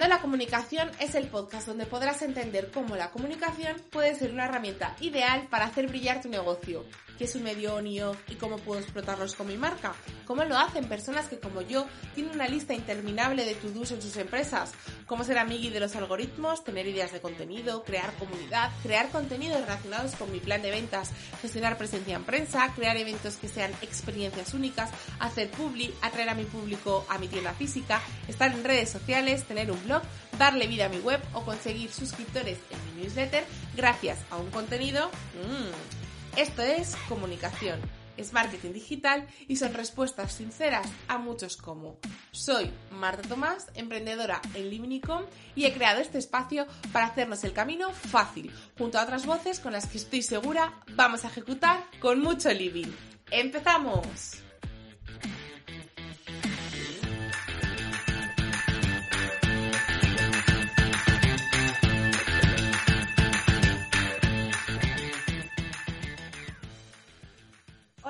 La Comunicación es el podcast donde podrás entender cómo la comunicación puede ser una herramienta ideal para hacer brillar tu negocio qué es un medio on y off y cómo puedo explotarlos con mi marca. ¿Cómo lo hacen personas que como yo tienen una lista interminable de to-dos en sus empresas? ¿Cómo ser amigui de los algoritmos, tener ideas de contenido, crear comunidad, crear contenidos relacionados con mi plan de ventas, gestionar presencia en prensa, crear eventos que sean experiencias únicas, hacer publi, atraer a mi público a mi tienda física, estar en redes sociales, tener un blog, darle vida a mi web o conseguir suscriptores en mi newsletter gracias a un contenido mmm, esto es comunicación, es marketing digital y son respuestas sinceras a muchos como. Soy Marta Tomás, emprendedora en Liminicom y he creado este espacio para hacernos el camino fácil, junto a otras voces con las que estoy segura vamos a ejecutar con mucho living. ¡Empezamos!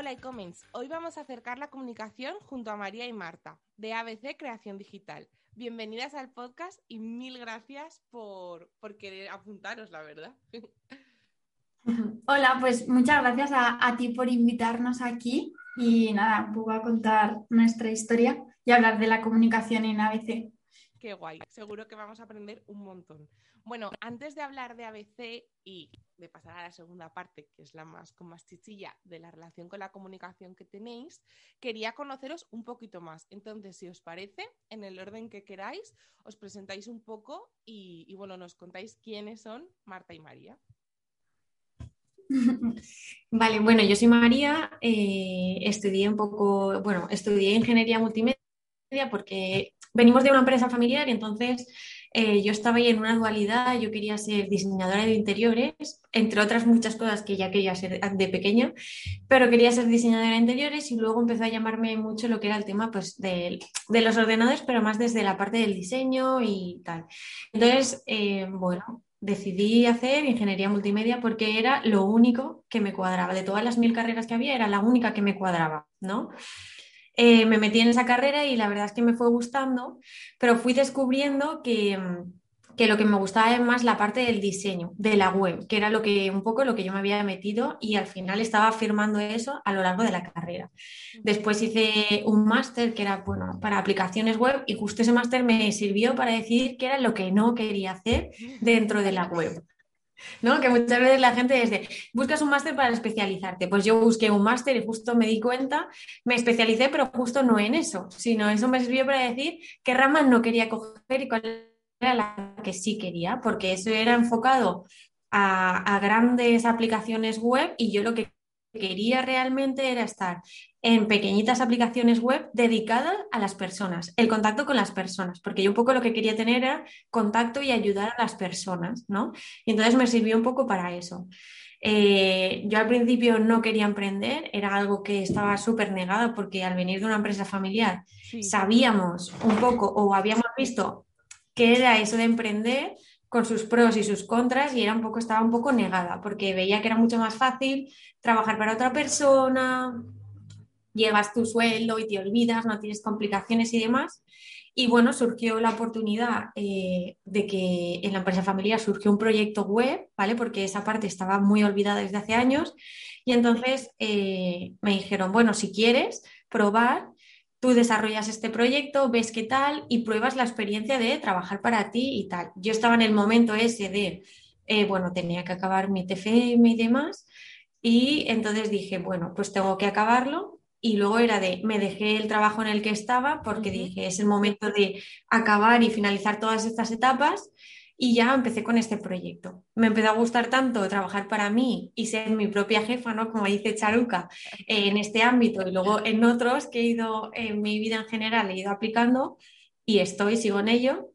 Hola e-comments. Hoy vamos a acercar la comunicación junto a María y Marta de ABC Creación Digital. Bienvenidas al podcast y mil gracias por, querer apuntaros, la verdad. Hola, pues muchas gracias a, ti por invitarnos aquí y nada, poco a contar nuestra historia y hablar de la comunicación en ABC. Qué guay, seguro que vamos a aprender un montón. Bueno, antes de hablar de ABC y de pasar a la segunda parte, que es la más con más chichilla de la relación con la comunicación que tenéis, quería conoceros un poquito más. Entonces, si os parece, en el orden que queráis, os presentáis un poco y, bueno, nos contáis quiénes son Marta y María. Vale, bueno, yo soy María, eh, estudié un poco, bueno, estudié ingeniería multimedia porque venimos de una empresa familiar y entonces eh, yo estaba ahí en una dualidad, yo quería ser diseñadora de interiores, entre otras muchas cosas que ya quería ser de pequeña, pero quería ser diseñadora de interiores y luego empezó a llamarme mucho lo que era el tema pues, de, los ordenadores, pero más desde la parte del diseño y tal. Entonces, eh, bueno, decidí hacer ingeniería multimedia porque era lo único que me cuadraba. De todas las mil carreras que había, era la única que me cuadraba, ¿no? Eh, me metí en esa carrera y la verdad es que me fue gustando, pero fui descubriendo que, mm, que, lo que me gustaba es más la parte del diseño, de la web, que era lo que un poco lo que yo me había metido y al final estaba afirmando eso a lo largo de la carrera. Después hice un máster que era bueno para aplicaciones web y justo ese máster me sirvió para decidir qué era lo que no quería hacer dentro de la web. ¿No? Que muchas veces la gente dice, buscas un máster para especializarte. Pues yo busqué un máster y justo me di cuenta, me especialicé, pero justo no en eso, sino eso me sirvió para decir qué ramas no quería coger y cuál era la que sí quería, porque eso era enfocado a, a grandes aplicaciones web y yo lo que quería realmente era estar en pequeñitas aplicaciones web dedicadas a las personas, el contacto con las personas, porque yo un poco lo que quería tener era contacto y ayudar a las personas, ¿no? Y entonces me sirvió un poco para eso. Eh, yo al principio no quería emprender, era algo que estaba súper negada porque al venir de una empresa familiar sabíamos un poco o habíamos visto qué era eso de emprender, con sus pros y sus contras y era un poco, estaba un poco negada porque veía que era mucho más fácil trabajar para otra persona, llevas tu sueldo y te olvidas, no tienes complicaciones y demás. Y bueno, surgió la oportunidad eh, de que en la empresa familiar surgió un proyecto web, ¿vale? Porque esa parte estaba muy olvidada desde hace años. Y entonces eh, me dijeron, bueno, si quieres probar, tú desarrollas este proyecto, ves qué tal y pruebas la experiencia de trabajar para ti y tal. Yo estaba en el momento ese de, eh, bueno, tenía que acabar mi TFM y demás, y entonces dije, bueno, pues tengo que acabarlo. Y luego era de, me dejé el trabajo en el que estaba porque dije, es el momento de acabar y finalizar todas estas etapas y ya empecé con este proyecto. Me empezó a gustar tanto trabajar para mí y ser mi propia jefa, ¿no? Como dice Charuca, en este ámbito y luego en otros que he ido en mi vida en general, he ido aplicando y estoy, sigo en ello,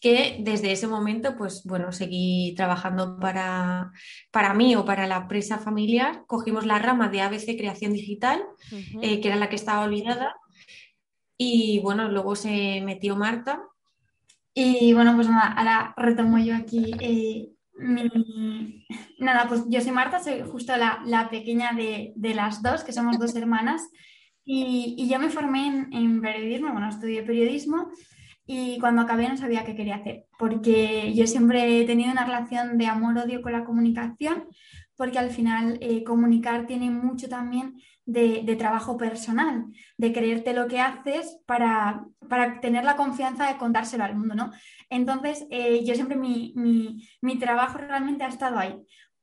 que desde ese momento, pues bueno, seguí trabajando para, para mí o para la empresa familiar. Cogimos la rama de ABC Creación Digital, eh, que era la que estaba olvidada. Y bueno, luego se metió Marta y bueno, pues nada, ahora retomo yo aquí. Eh, nada, pues yo soy Marta, soy justo la, pequeña de, las dos, que somos dos hermanas. Y, y yo me formé en, periodismo, bueno, estudié periodismo. Y cuando acabé no sabía qué quería hacer, porque yo siempre he tenido una relación de amor-odio con la comunicación, porque al final eh, comunicar tiene mucho también de, trabajo personal, de creerte lo que haces para, para, tener la confianza de contárselo al mundo, ¿no? Entonces, eh, yo siempre mi, mi, mi, trabajo realmente ha estado ahí,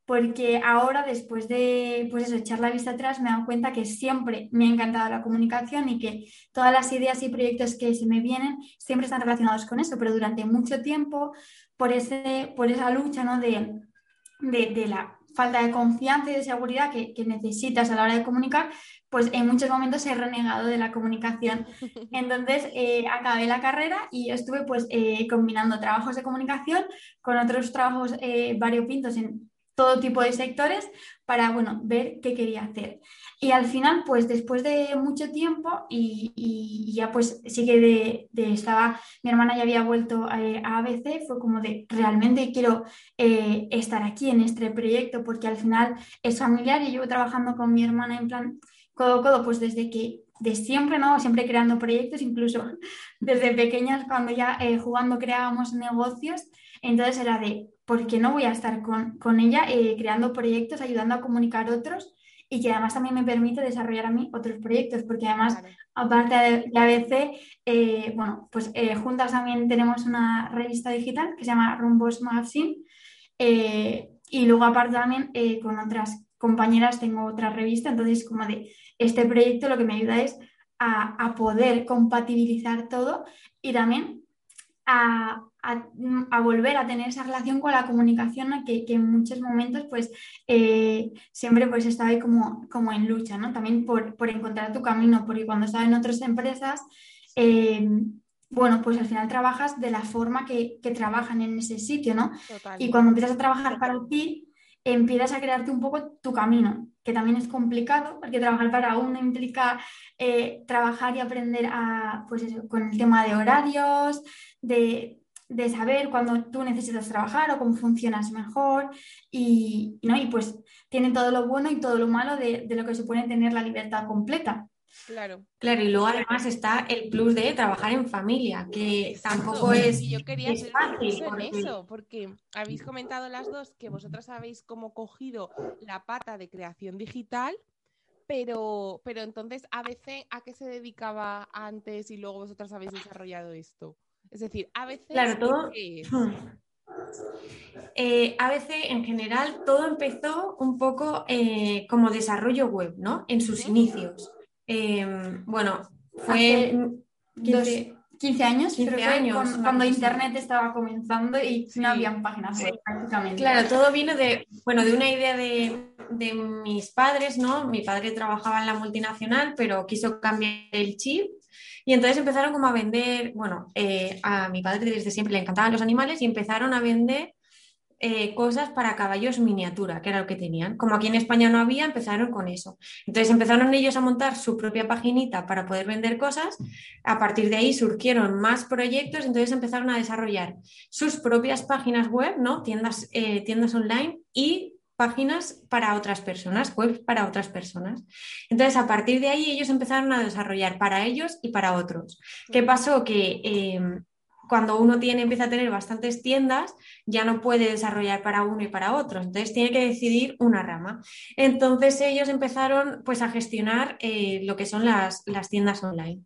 porque ahora, después de pues eso, echar la vista atrás, me he dado cuenta que siempre me ha encantado la comunicación y que todas las ideas y proyectos que se me vienen siempre están relacionados con eso, pero durante mucho tiempo, por, ese, por esa lucha ¿no? de, de, de la falta de confianza y de seguridad que, necesitas a la hora de comunicar, pues en muchos momentos he renegado de la comunicación. Entonces eh, acabé la carrera y estuve pues eh, combinando trabajos de comunicación con otros trabajos eh, variopintos en todo tipo de sectores para, bueno, ver qué quería hacer. Y al final, pues después de mucho tiempo y, ya pues sí que de, estaba, mi hermana ya había vuelto a, ABC, fue como de realmente quiero eh, estar aquí en este proyecto porque al final es familiar y llevo trabajando con mi hermana en plan codo a codo, pues desde que de siempre, ¿no? Siempre creando proyectos, incluso desde pequeñas cuando ya eh, jugando creábamos negocios, entonces era de, ¿por qué no voy a estar con, ella eh, creando proyectos, ayudando a comunicar otros? y que además también me permite desarrollar a mí otros proyectos, porque además, aparte de, ABC, eh, bueno, pues eh, juntas también tenemos una revista digital que se llama Rumbos Magazine, y luego aparte también con otras compañeras tengo otra revista, entonces como de este proyecto lo que me ayuda es a, a poder compatibilizar todo y también a, a, volver a tener esa relación con la comunicación que, que en muchos momentos pues eh, siempre pues estaba ahí como, como en lucha, ¿no? También por, por encontrar tu camino, porque cuando estás en otras empresas, eh, bueno, pues al final trabajas de la forma que, que trabajan en ese sitio, ¿no? Y cuando empiezas a trabajar para ti, empiezas a crearte un poco tu camino, que también es complicado, porque trabajar para uno implica eh, trabajar y aprender a, pues eso, con el tema de horarios, de de saber cuándo tú necesitas trabajar o cómo funcionas mejor y, ¿no? y pues tiene todo lo bueno y todo lo malo de, lo que supone tener la libertad completa. Claro. Claro, y luego además está el plus de trabajar en familia, que tampoco es. yo quería es fácil. En eso, porque habéis comentado las dos que vosotras habéis como cogido la pata de creación digital, pero, pero entonces ABC, ¿a qué se dedicaba antes y luego vosotras habéis desarrollado esto? Es decir, a veces... Claro, todo... Eh, a veces en general todo empezó un poco eh, como desarrollo web, ¿no? En sus inicios. Em, bueno, fue 15, años, 15 años cuando, Internet estaba comenzando y no había páginas web prácticamente. Claro, todo vino de, bueno, de una idea de, de mis padres, ¿no? Mi padre trabajaba en la multinacional, pero quiso cambiar el chip y entonces empezaron como a vender, bueno, eh, a mi padre desde siempre le encantaban los animales y empezaron a vender eh, cosas para caballos miniatura, que era lo que tenían. Como aquí en España no había, empezaron con eso. Entonces empezaron ellos a montar su propia paginita para poder vender cosas. A partir de ahí surgieron más proyectos, entonces empezaron a desarrollar sus propias páginas web, ¿no? Tiendas, eh, tiendas online y páginas para otras personas, webs para otras personas. Entonces, a partir de ahí, ellos empezaron a desarrollar para ellos y para otros. ¿Qué pasó? Que em, cuando uno tiene, empieza a tener bastantes tiendas, ya no puede desarrollar para uno y para otro. Entonces, tiene que decidir una rama. Entonces, ellos empezaron pues, a gestionar eh, lo que son las, las tiendas online.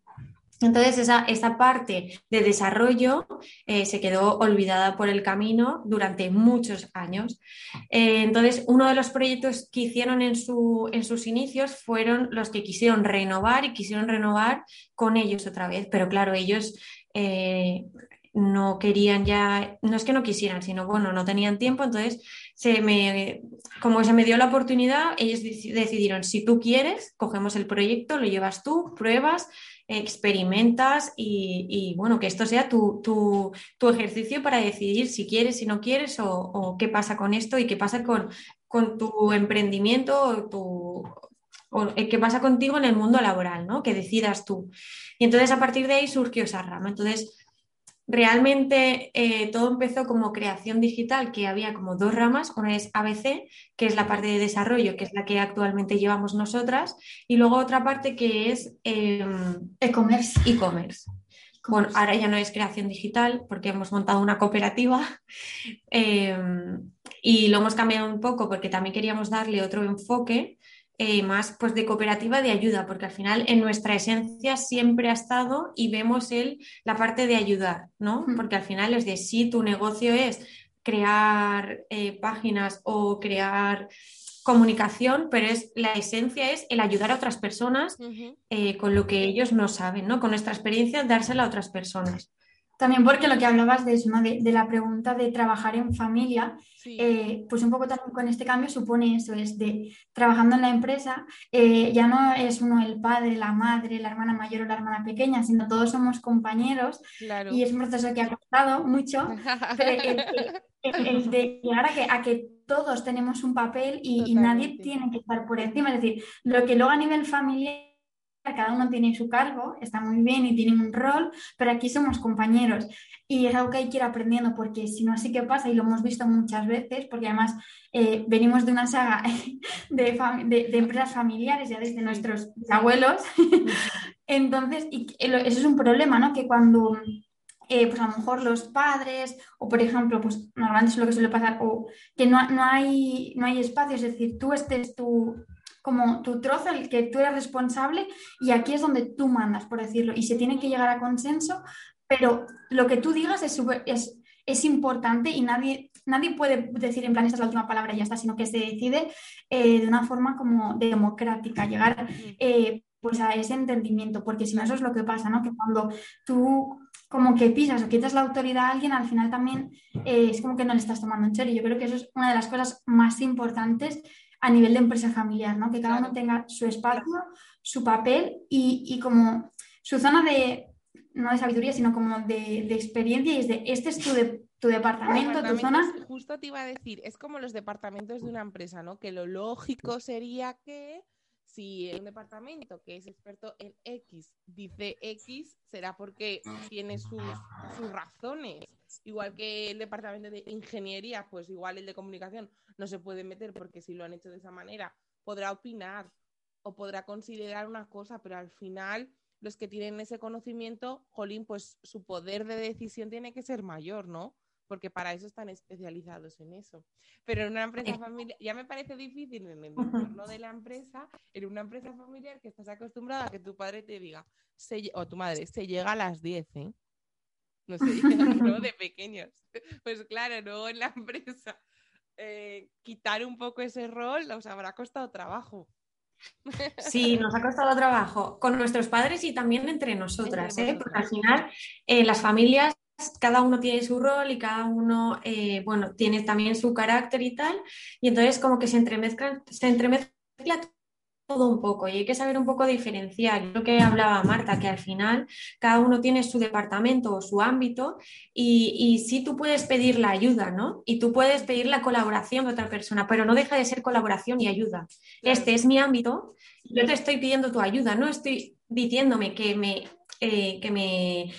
Entonces, esa, parte de desarrollo eh, se quedó olvidada por el camino durante muchos años. Eh, entonces, uno de los proyectos que hicieron en, sus inicios fueron los que quisieron renovar y quisieron renovar con ellos otra vez. Pero claro, ellos eh, no querían ya, no es que no quisieran, sino bueno, no tenían tiempo. Entonces, se me, como se me dio la oportunidad, ellos decidieron, si tú quieres, cogemos el proyecto, lo llevas tú, pruebas experimentas y, bueno, que esto sea tu, tu, ejercicio para decidir si quieres, si no quieres o, qué pasa con esto y qué pasa con, con tu emprendimiento o, tu, o qué pasa contigo en el mundo laboral, ¿no? Que decidas tú. Y entonces a partir de ahí surgió esa rama. Entonces, realmente eh, todo empezó como creación digital, que había como dos ramas, una es ABC, que es la parte de desarrollo, que es la que actualmente llevamos nosotras, y luego otra parte que es em, e-commerce. E-commerce. Bueno, ahora ya no es creación digital porque hemos montado una cooperativa em, y lo hemos cambiado un poco porque también queríamos darle otro enfoque eh, más pues de cooperativa de ayuda, porque al final en nuestra esencia siempre ha estado y vemos el, la parte de ayudar, ¿no? Porque al final es de si tu negocio es crear eh, páginas o crear comunicación, pero es la esencia es el ayudar a otras personas eh, con lo que ellos no saben, ¿no? Con nuestra experiencia, dársela a otras personas. También porque lo que hablabas de eso, ¿no? de, la pregunta de trabajar en familia, eh, pues un poco también con este cambio supone eso, es de trabajando en la empresa, eh, ya no es uno el padre, la madre, la hermana mayor o la hermana pequeña, sino todos somos compañeros y es un proceso que ha costado mucho, el, de llegar a que, a que todos tenemos un papel y, y nadie tiene que estar por encima, es decir, lo que luego a nivel familiar cada uno tiene su cargo, está muy bien y tiene un rol, pero aquí somos compañeros. Y es algo que hay que ir aprendiendo porque si no así que pasa y lo hemos visto muchas veces porque además eh, venimos de una saga de, empresas familiares ya desde nuestros abuelos, entonces y eso es un problema, ¿no? Que cuando... Eh, pues a lo mejor los padres, o por ejemplo, pues normalmente es lo que suele pasar, o que no, no, hay, no hay espacio, es decir, tú estés tú como tu trozo, el que tú eres responsable y aquí es donde tú mandas, por decirlo, y se tiene que llegar a consenso, pero lo que tú digas es, es, es importante y nadie, nadie puede decir en plan esta es la última palabra y ya está, sino que se decide eh, de una forma como democrática, llegar eh, pues a ese entendimiento, porque si no eso es lo que pasa, ¿no? Que cuando tú como que pisas o quitas la autoridad a alguien, al final también eh, es como que no le estás tomando en serio. Yo creo que eso es una de las cosas más importantes a nivel de empresa familiar, ¿no? Que cada uno tenga su espacio, su papel y, como su zona de, no de sabiduría, sino como de, experiencia y es de, este es tu, tu departamento, tu zona. Justo te iba a decir, es como los departamentos de una empresa, ¿no? Que lo lógico sería que si un departamento que es experto en X dice X, será porque tiene sus, sus razones. Igual que el departamento de ingeniería, pues igual el de comunicación no se puede meter porque si lo han hecho de esa manera, podrá opinar o podrá considerar una cosa, pero al final los que tienen ese conocimiento, jolín, pues su poder de decisión tiene que ser mayor, ¿no? Porque para eso están especializados en eso. Pero en una empresa familiar, ya me parece difícil en el entorno de la empresa, en una empresa familiar que estás acostumbrada a que tu padre te diga, o tu madre, se llega a las 10, ¿eh? No sé, ¿no? De pequeños. Pues claro, luego en la empresa eh, quitar un poco ese rol os habrá costado trabajo. Sí, nos ha costado trabajo con nuestros padres y también entre nosotras, ¿eh? porque al final eh, las familias, cada uno tiene su rol y cada uno, bueno, tiene también su carácter y tal, y entonces como que se entremezclan, se entremezcla todo un poco y hay que saber un poco diferenciar. Lo que hablaba Marta, que al final cada uno tiene su departamento o su ámbito y, y sí tú puedes pedir la ayuda, ¿no? Y tú puedes pedir la colaboración de otra persona, pero no deja de ser colaboración y ayuda. Este es mi ámbito, yo te estoy pidiendo tu ayuda, no estoy diciéndome que me, eh, que me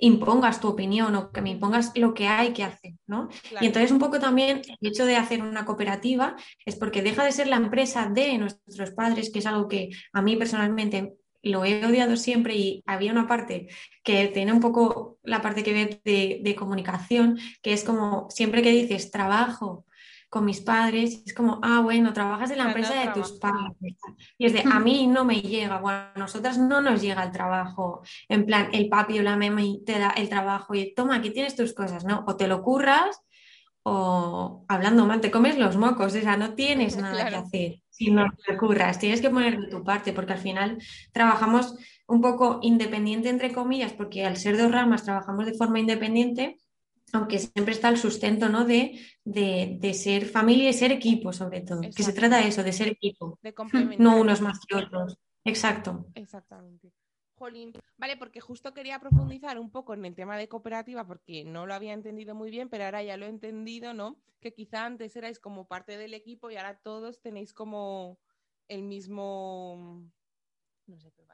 impongas tu opinión o que me impongas lo que hay que hacer, ¿no? Y entonces un poco también el hecho de hacer una cooperativa es porque deja de ser la empresa de nuestros padres, que es algo que a mí personalmente lo he odiado siempre y había una parte que tiene un poco la parte que ve de, de comunicación, que es como siempre que dices trabajo, con mis padres, es como, ah, bueno, trabajas en la empresa de tus padres. Y es de, a mí no me llega, bueno, a nosotras no nos llega el trabajo, en plan, el papi o la mami te da el trabajo y toma, aquí tienes tus cosas, ¿no? O te lo curras o hablando mal, te comes los mocos, o sea, no tienes nada que hacer si no te curras, tienes que poner de tu parte, porque al final trabajamos un poco independiente, entre comillas, porque al ser dos ramas trabajamos de forma independiente, aunque siempre está el sustento ¿no? de, de, ser familia y ser equipo, sobre todo. Que se trata de eso, de ser equipo. no unos más que otros. Exacto. Exactamente. Jolín. Vale, porque justo quería profundizar un poco en el tema de cooperativa porque no lo había entendido muy bien, pero ahora ya lo he entendido, ¿no? Que quizá antes erais como parte del equipo y ahora todos tenéis como el mismo, no sé utilizar,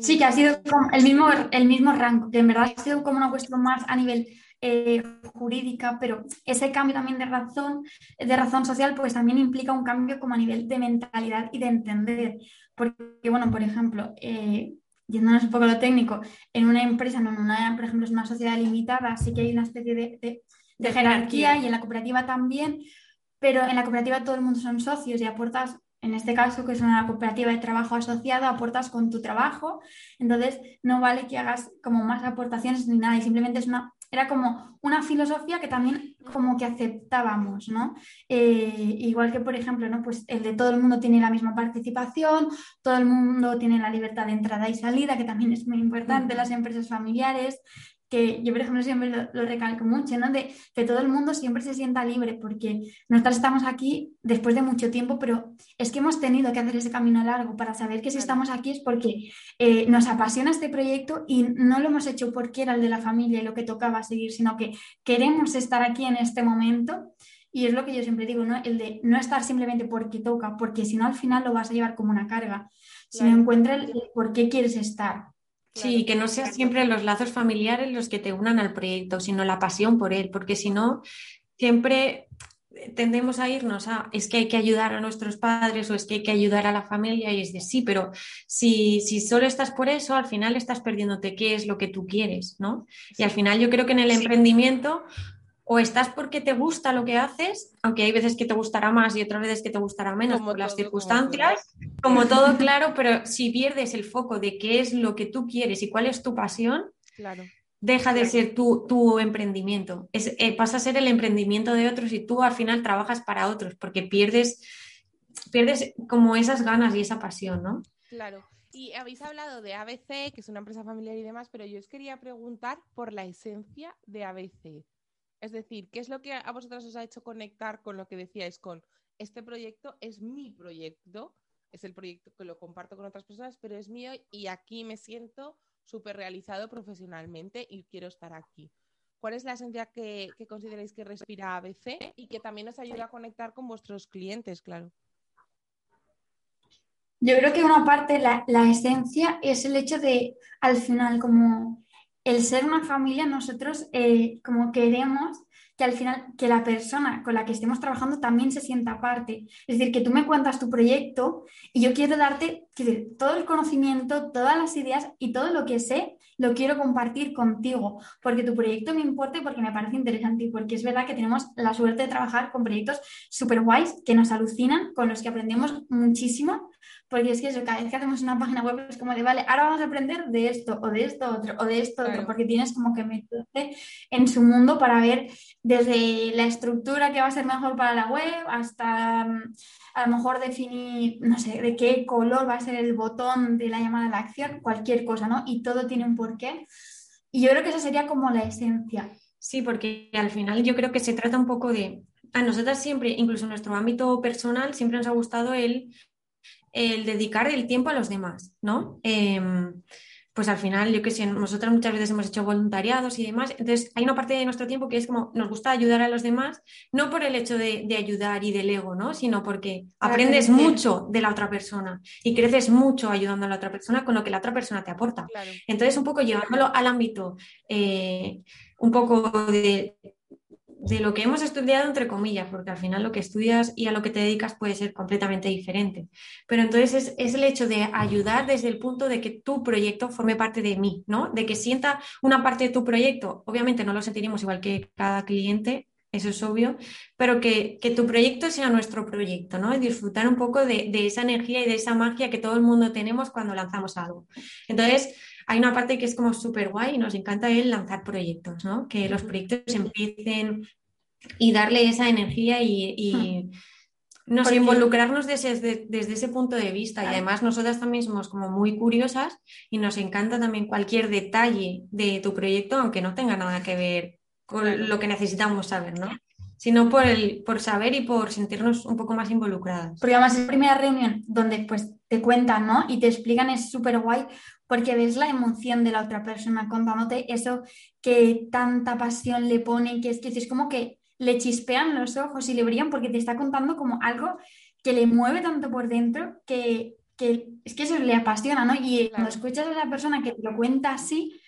sí, que ha sido el mismo, el mismo rango, que en verdad ha sido como una cuestión más a nivel eh, jurídica, pero ese cambio también de razón, de razón social, pues también implica un cambio como a nivel de mentalidad y de entender. Porque, bueno, por ejemplo, eh, yéndonos un poco a lo técnico, en una empresa, no en una, por ejemplo, es una sociedad limitada, sí que hay una especie de, de jerarquía y en la cooperativa también, pero en la cooperativa todo el mundo son socios y aportas en este caso, que es una cooperativa de trabajo asociado, aportas con tu trabajo, entonces no vale que hagas como más aportaciones ni nada, y simplemente es una, era como una filosofía que también como que aceptábamos, ¿no? Eh, igual que, por ejemplo, ¿no? Pues el de todo el mundo tiene la misma participación, todo el mundo tiene la libertad de entrada y salida, que también es muy importante, las empresas familiares, que yo, por ejemplo, siempre lo, recalco mucho, ¿no? De que todo el mundo siempre se sienta libre, porque nosotros estamos aquí después de mucho tiempo, pero es que hemos tenido que hacer ese camino largo para saber que si estamos aquí es porque eh, nos apasiona este proyecto y no lo hemos hecho porque era el de la familia y lo que tocaba seguir, sino que queremos estar aquí en este momento. Y es lo que yo siempre digo, ¿no? El de no estar simplemente porque toca, porque si no al final lo vas a llevar como una carga. Si no encuentras el por qué quieres estar. Sí, que no sean siempre los lazos familiares los que te unan al proyecto, sino la pasión por él, porque si no, siempre tendemos a irnos a es que hay que ayudar a nuestros padres o es que hay que ayudar a la familia y es de sí, pero si, si solo estás por eso, al final estás perdiéndote qué es lo que tú quieres, ¿no? Y al final yo creo que en el emprendimiento o estás porque te gusta lo que haces, aunque hay veces que te gustará más y otras veces que te gustará menos por las circunstancias, como, todo claro, pero si pierdes el foco de qué es lo que tú quieres y cuál es tu pasión, deja de ser tu, tu emprendimiento, es, eh, pasa a ser el emprendimiento de otros y tú al final trabajas para otros porque pierdes, pierdes como esas ganas y esa pasión, ¿no? Claro. Y habéis hablado de ABC, que es una empresa familiar y demás, pero yo os quería preguntar por la esencia de ABC. Es decir, ¿qué es lo que a vosotros os ha hecho conectar con lo que decíais con este proyecto es mi proyecto, es el proyecto que lo comparto con otras personas, pero es mío y aquí me siento súper realizado profesionalmente y quiero estar aquí. ¿Cuál es la esencia que, consideráis que respira ABC y que también os ayuda a conectar con vuestros clientes, claro? Yo creo que una parte, la, la esencia es el hecho de, al final, como el ser una familia, nosotros eh, como queremos que al final, que la persona con la que estemos trabajando también se sienta parte. Es decir, que tú me cuentas tu proyecto y yo quiero darte todo el conocimiento, todas las ideas y todo lo que sé, lo quiero compartir contigo, porque tu proyecto me importa y porque me parece interesante y porque es verdad que tenemos la suerte de trabajar con proyectos súper guays que nos alucinan, con los que aprendemos muchísimo porque es que eso, cada vez que hacemos una página web es como de, vale, ahora vamos a aprender de esto o de esto otro o de esto otro, porque tienes como que meterte en su mundo para ver desde la estructura que va a ser mejor para la web hasta mm, a lo mejor definir, no sé, de qué color va a ser el botón de la llamada a la acción, cualquier cosa, ¿no? Y todo tiene un porqué. Y yo creo que esa sería como la esencia. Sí, porque al final yo creo que se trata un poco de, a nosotras siempre, incluso en nuestro ámbito personal, siempre nos ha gustado el el dedicar el tiempo a los demás, ¿no? Em, pues al final, yo que sé, nosotras muchas veces hemos hecho voluntariados y demás, entonces hay una parte de nuestro tiempo que es como nos gusta ayudar a los demás, no por el hecho de, ayudar y del ego, ¿no? Sino porque aprendes mucho de la otra persona y creces mucho ayudando a la otra persona con lo que la otra persona te aporta. Entonces, un poco llevándolo al ámbito eh, un poco de de lo que hemos estudiado, entre comillas, porque al final lo que estudias y a lo que te dedicas puede ser completamente diferente. Pero entonces es, el hecho de ayudar desde el punto de que tu proyecto forme parte de mí, ¿no? De que sienta una parte de tu proyecto. Obviamente no lo sentiremos igual que cada cliente, eso es obvio, pero que, tu proyecto sea nuestro proyecto, ¿no? Y disfrutar un poco de, de esa energía y de esa magia que todo el mundo tenemos cuando lanzamos algo. Entonces, hay una parte que es como súper guay y nos encanta el lanzar proyectos, ¿no? Que los proyectos empiecen y darle esa energía y, nos involucrarnos desde, desde, ese punto de vista. Y además nosotras también somos como muy curiosas y nos encanta también cualquier detalle de tu proyecto, aunque no tenga nada que ver con lo que necesitamos saber, ¿no? sino por, el, por saber y por sentirnos un poco más involucradas. Porque además es la primera reunión donde pues te cuentan, ¿no? Y te explican, es súper guay porque ves la emoción de la otra persona contándote eso que tanta pasión le pone, que es que es como que le chispean los ojos y le brillan porque te está contando como algo que le mueve tanto por dentro que, es que eso le apasiona, ¿no? Y cuando escuchas a esa persona que te lo cuenta así,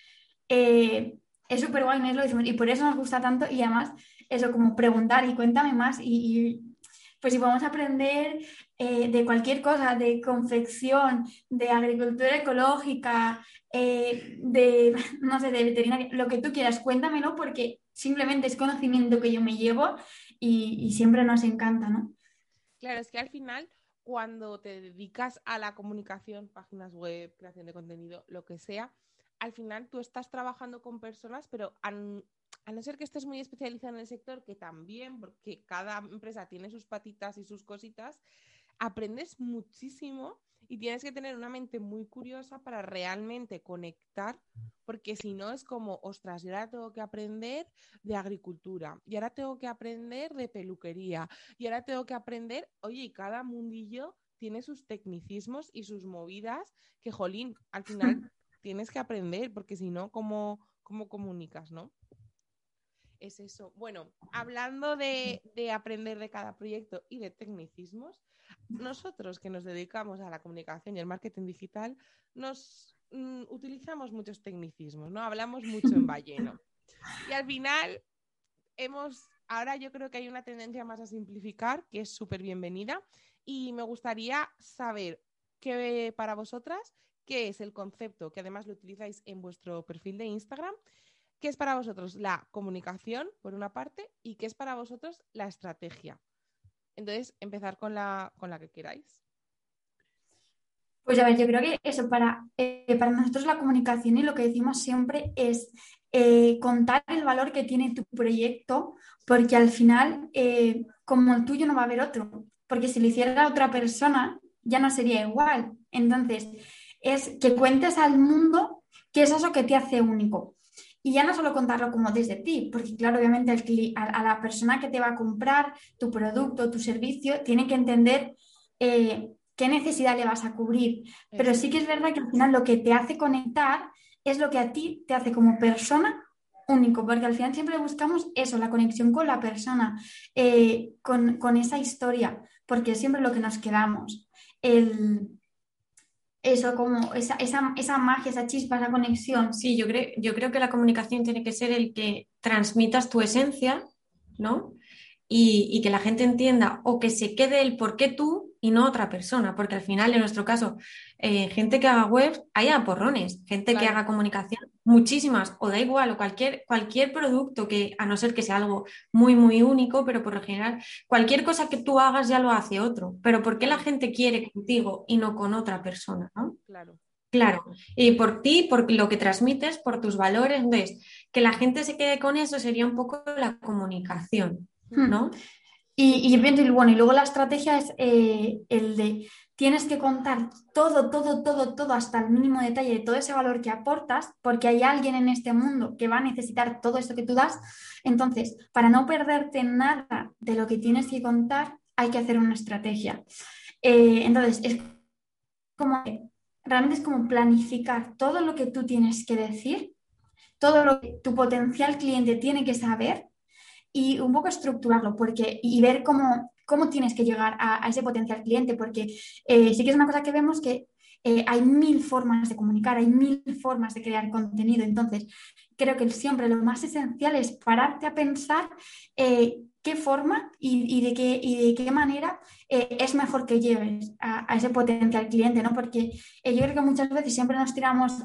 eh, es súper guay, ¿no? Es lo y por eso nos gusta tanto y además eso, como preguntar y cuéntame más y, pues si podemos aprender eh, de cualquier cosa, de confección, de agricultura ecológica, eh, de, no sé, de veterinaria, lo que tú quieras, cuéntamelo porque simplemente es conocimiento que yo me llevo y, siempre nos encanta, ¿no? Claro, es que al final cuando te dedicas a la comunicación, páginas web, creación de contenido, lo que sea, al final tú estás trabajando con personas, pero a, no ser que estés muy especializado en el sector, que también, porque cada empresa tiene sus patitas y sus cositas, aprendes muchísimo y tienes que tener una mente muy curiosa para realmente conectar, porque si no es como, ostras, yo ahora tengo que aprender de agricultura, y ahora tengo que aprender de peluquería, y ahora tengo que aprender, oye, y cada mundillo tiene sus tecnicismos y sus movidas que, jolín, al final tienes que aprender, porque si no, ¿cómo, cómo comunicas, no? Es eso. Bueno, hablando de, de aprender de cada proyecto y de tecnicismos, nosotros que nos dedicamos a la comunicación y el marketing digital, nos mm, utilizamos muchos tecnicismos, ¿no? Hablamos mucho en balleno. Y al final hemos, ahora yo creo que hay una tendencia más a simplificar, que es súper bienvenida, y me gustaría saber qué para vosotras, qué es el concepto, que además lo utilizáis en vuestro perfil de Instagram, qué es para vosotros la comunicación, por una parte, y qué es para vosotros la estrategia. Entonces, empezar con la, con la que queráis. Pues a ver, yo creo que eso, para, eh, para nosotros la comunicación y lo que decimos siempre es eh, contar el valor que tiene tu proyecto, porque al final, eh, como el tuyo, no va a haber otro, porque si lo hiciera otra persona, ya no sería igual. Entonces, es que cuentes al mundo qué es eso que te hace único. Y ya no solo contarlo como desde ti, porque claro, obviamente a, la persona que te va a comprar tu producto, tu servicio, tiene que entender eh, qué necesidad le vas a cubrir. Pero sí que es verdad que al final lo que te hace conectar es lo que a ti te hace como persona único, porque al final siempre buscamos eso, la conexión con la persona, eh, con, con, esa historia, porque siempre lo que nos quedamos. El, eso, como esa, esa, esa, magia, esa chispa, esa conexión. Sí, yo creo, yo creo que la comunicación tiene que ser el que transmitas tu esencia, ¿no? Y, y, que la gente entienda o que se quede el por qué tú y no otra persona, porque al final, en nuestro caso, eh, gente que haga web, hay porrones, gente que haga comunicación, muchísimas, o da igual, o cualquier, cualquier producto que, a no ser que sea algo muy, muy único, pero por lo general, cualquier cosa que tú hagas ya lo hace otro. Pero ¿por qué la gente quiere contigo y no con otra persona? Claro. Claro, y por ti, por lo que transmites, por tus valores, entonces, que la gente se quede con eso sería un poco la comunicación, hmm. ¿no? Y, y, bueno, y luego la estrategia es eh, el de tienes que contar todo, todo, todo, todo, hasta el mínimo detalle de todo ese valor que aportas, porque hay alguien en este mundo que va a necesitar todo eso que tú das. Entonces, para no perderte nada de lo que tienes que contar, hay que hacer una estrategia. Eh, entonces, es como, realmente es como planificar todo lo que tú tienes que decir, todo lo que tu potencial cliente tiene que saber y un poco estructurarlo porque, y ver cómo, cómo tienes que llegar a, ese potencial cliente, porque eh, sí que es una cosa que vemos que eh, hay mil formas de comunicar, hay mil formas de crear contenido. Entonces, creo que siempre lo más esencial es pararte a pensar eh, qué forma y, de qué, y de qué manera es mejor que lleves a, ese potencial cliente, ¿no? Porque yo creo que muchas veces siempre nos tiramos,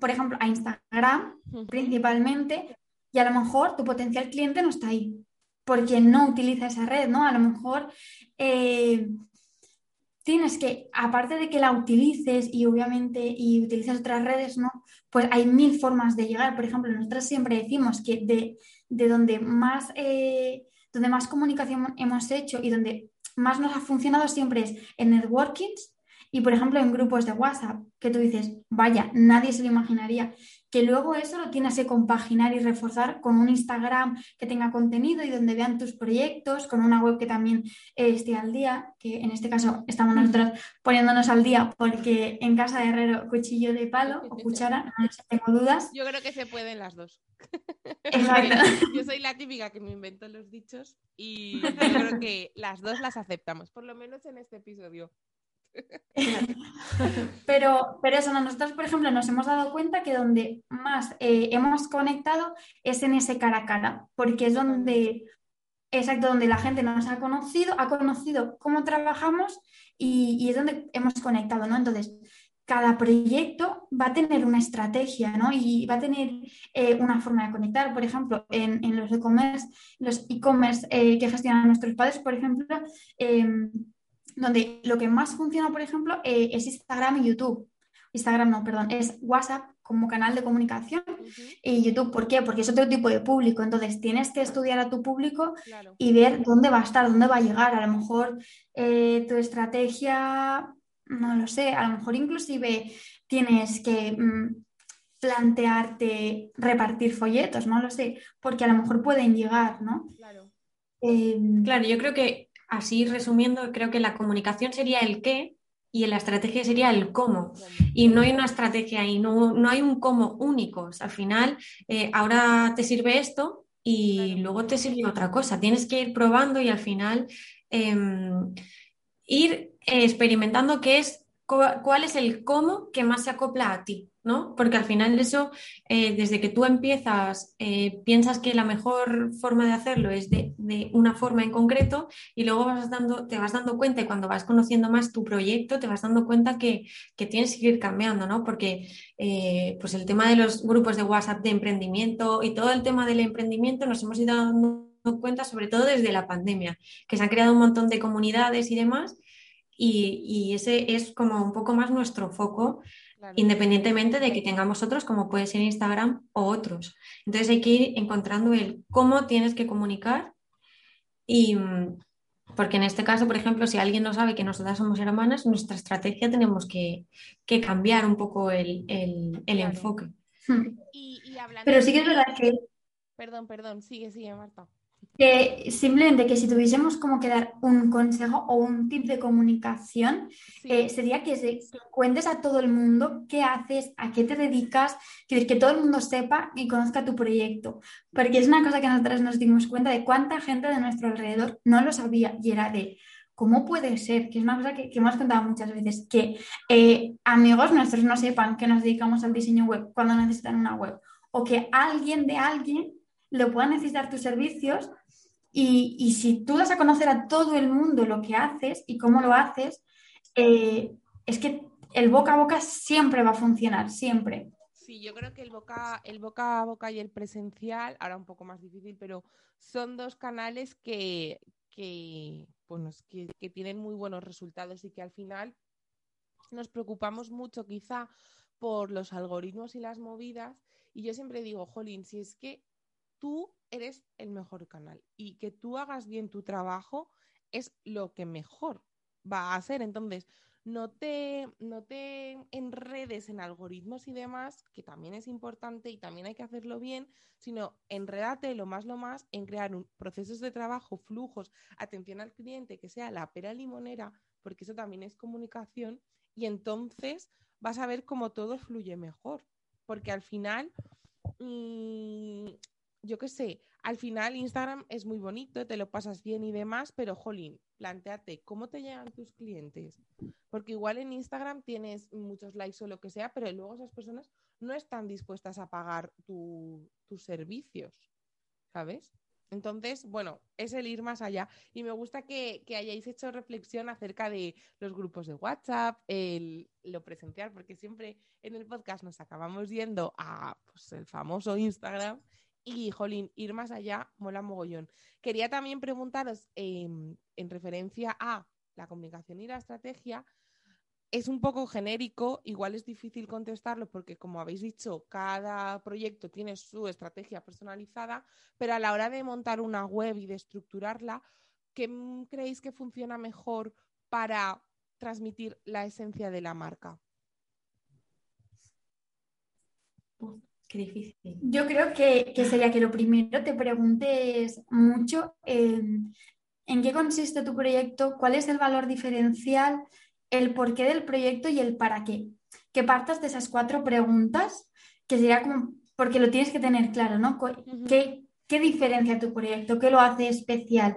por ejemplo, a Instagram principalmente, y a lo mejor tu potencial cliente no está ahí porque no utiliza esa red, ¿no? A lo mejor eh, tienes que, aparte de que la utilices y obviamente y utilizas otras redes, ¿no? Pues hay mil formas de llegar. Por ejemplo, nosotros siempre decimos que de, donde, más, eh, donde más comunicación hemos hecho y donde más nos ha funcionado siempre es en networkings y, por ejemplo, en grupos de WhatsApp, que tú dices, vaya, nadie se lo imaginaría que luego eso lo tienes que compaginar y reforzar con un Instagram que tenga contenido y donde vean tus proyectos, con una web que también esté al día, que en este caso estamos nosotros poniéndonos al día porque en casa de herrero cuchillo de palo o cuchara, no tengo dudas. Yo creo que se pueden las dos. Exacto. Yo soy la típica que me invento los dichos y yo creo que las dos las aceptamos, por lo menos en este episodio. pero, pero eso, nosotros, por ejemplo, nos hemos dado cuenta que donde más eh, hemos conectado es en ese cara a cara, porque es donde exacto, donde la gente nos ha conocido, ha conocido cómo trabajamos y, es donde hemos conectado, ¿no? Entonces, cada proyecto va a tener una estrategia, ¿no? Y va a tener eh, una forma de conectar. Por ejemplo, en, los e-commerce, los e-commerce eh, que gestionan nuestros padres, por ejemplo, em, donde lo que más funciona, por ejemplo, eh, es Instagram y YouTube. Instagram no, perdón, es WhatsApp como canal de comunicación y YouTube, ¿por qué? Porque es otro tipo de público, entonces tienes que estudiar a tu público y ver dónde va a estar, dónde va a llegar. A lo mejor eh, tu estrategia, no lo sé, a lo mejor inclusive tienes que mm, plantearte repartir folletos, no lo sé, porque a lo mejor pueden llegar, ¿no? Claro. Em, claro, yo creo que así resumiendo, creo que la comunicación sería el qué y la estrategia sería el cómo. Y no hay una estrategia y no, no hay un cómo único. al final, eh, ahora te sirve esto y luego te sirve otra cosa. Tienes que ir probando y al final em, ir experimentando qué es, cuál es el cómo que más se acopla a ti. Porque al final eso, eh, desde que tú empiezas, eh, piensas que la mejor forma de hacerlo es de, una forma en concreto y luego vas dando, te vas dando cuenta y cuando vas conociendo más tu proyecto, te vas dando cuenta que, tienes que ir cambiando, ¿no? Porque eh, pues el tema de los grupos de WhatsApp de emprendimiento y todo el tema del emprendimiento nos hemos ido dando cuenta, sobre todo desde la pandemia, que se han creado un montón de comunidades y demás. Y ese es como un poco más nuestro foco independientemente de que tengamos otros, como puede ser Instagram o otros. Entonces hay que ir encontrando el cómo tienes que comunicar y mm, porque en este caso, por ejemplo, si alguien no sabe que nosotras somos hermanas, nuestra estrategia tenemos que, cambiar un poco el, enfoque. Hmm. Pero sí que es verdad que... Perdón, perdón, sigue, sigue, Marta. Que simplemente que si tuviésemos como que dar un consejo o un tip de comunicación, eh, sería que, cuentes a todo el mundo qué haces, a qué te dedicas, que, que todo el mundo sepa y conozca tu proyecto. Porque es una cosa que nosotros nos dimos cuenta de cuánta gente de nuestro alrededor no lo sabía y era de, ¿cómo puede ser? Que es una cosa que, hemos contado muchas veces, que eh, amigos nuestros no sepan que nos dedicamos al diseño web cuando necesitan una web, o que alguien de alguien lo pueda necesitar tus servicios y, si tú das a conocer a todo el mundo lo que haces y cómo lo haces, eh, es que el boca a boca siempre va a funcionar, siempre. Sí, yo creo que el boca, el boca a boca y el presencial, ahora un poco más difícil, pero son dos canales que, que, que, que tienen muy buenos resultados y que al final nos preocupamos mucho quizá por los algoritmos y las movidas. Y yo siempre digo, Jolín, si es que tú eres el mejor canal y que tú hagas bien tu trabajo es lo que mejor va a hacer. Entonces, no te, no te enredes en algoritmos y demás, que también es importante y también hay que hacerlo bien, sino enredate lo más, lo más en crear procesos de trabajo, flujos, atención al cliente, que sea la pera limonera, porque eso también es comunicación, y entonces vas a ver cómo todo fluye mejor, porque al final mm, yo qué sé, al final Instagram es muy bonito, te lo pasas bien y demás, pero jolín, planteate cómo te llegan tus clientes. Porque igual en Instagram tienes muchos likes o lo que sea, pero luego esas personas no están dispuestas a pagar tus servicios, ¿sabes? Entonces, bueno, es el ir más allá. Y me gusta que, hayáis hecho reflexión acerca de los grupos de WhatsApp, el, lo presencial, porque siempre en el podcast nos acabamos yendo a pues, el famoso Instagram y, jolín, ir más allá mola mogollón. Quería también preguntaros, em, en referencia a la comunicación y la estrategia, es un poco genérico, igual es difícil contestarlo porque, como habéis dicho, cada proyecto tiene su estrategia personalizada, pero a la hora de montar una web y de estructurarla, ¿qué creéis que funciona mejor para transmitir la esencia de la marca? Qué difícil. Yo creo que, sería que lo primero te preguntes mucho em, en qué consiste tu proyecto, cuál es el valor diferencial, el porqué del proyecto y el para qué. Que partas de esas cuatro preguntas, que sería como, porque lo tienes que tener claro, ¿no? ¿Qué, qué diferencia tu proyecto? ¿Qué lo hace especial?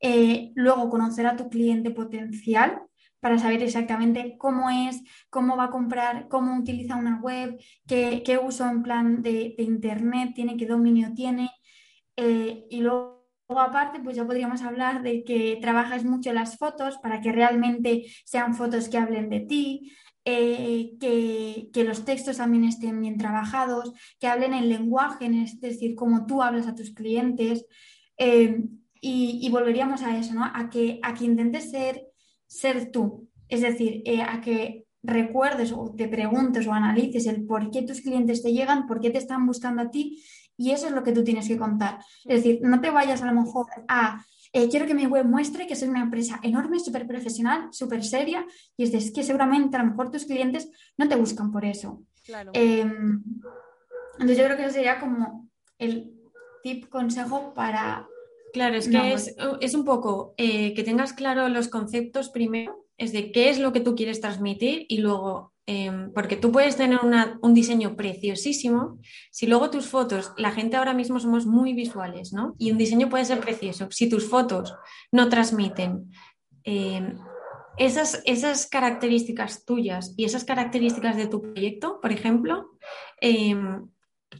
Eh, luego, conocer a tu cliente potencial, para saber exactamente cómo es, cómo va a comprar, cómo utiliza una web, qué, uso en plan de, Internet tiene, qué dominio tiene. Eh, y luego aparte, pues ya podríamos hablar de que trabajas mucho las fotos para que realmente sean fotos que hablen de ti, eh, que, los textos también estén bien trabajados, que hablen el lenguaje, es decir, cómo tú hablas a tus clientes. Eh, y, volveríamos a eso, ¿no? A que, a que intentes ser, ser tú. Es decir, eh, a que recuerdes o te preguntes o analices el por qué tus clientes te llegan, por qué te están buscando a ti y eso es lo que tú tienes que contar. Es decir, no te vayas a lo mejor a, eh, quiero que mi web muestre que soy una empresa enorme, súper profesional, súper seria, y es, que seguramente a lo mejor tus clientes no te buscan por eso. Em, entonces yo creo que eso sería como el tip, consejo para... Claro, es que es, un poco eh, que tengas claro los conceptos primero, es de qué es lo que tú quieres transmitir y luego Em, porque tú puedes tener un diseño preciosísimo, si luego tus fotos, la gente ahora mismo somos muy visuales, ¿no? Y un diseño puede ser precioso. Si tus fotos no transmiten em, esas, esas, características tuyas y esas características de tu proyecto, por ejemplo, em,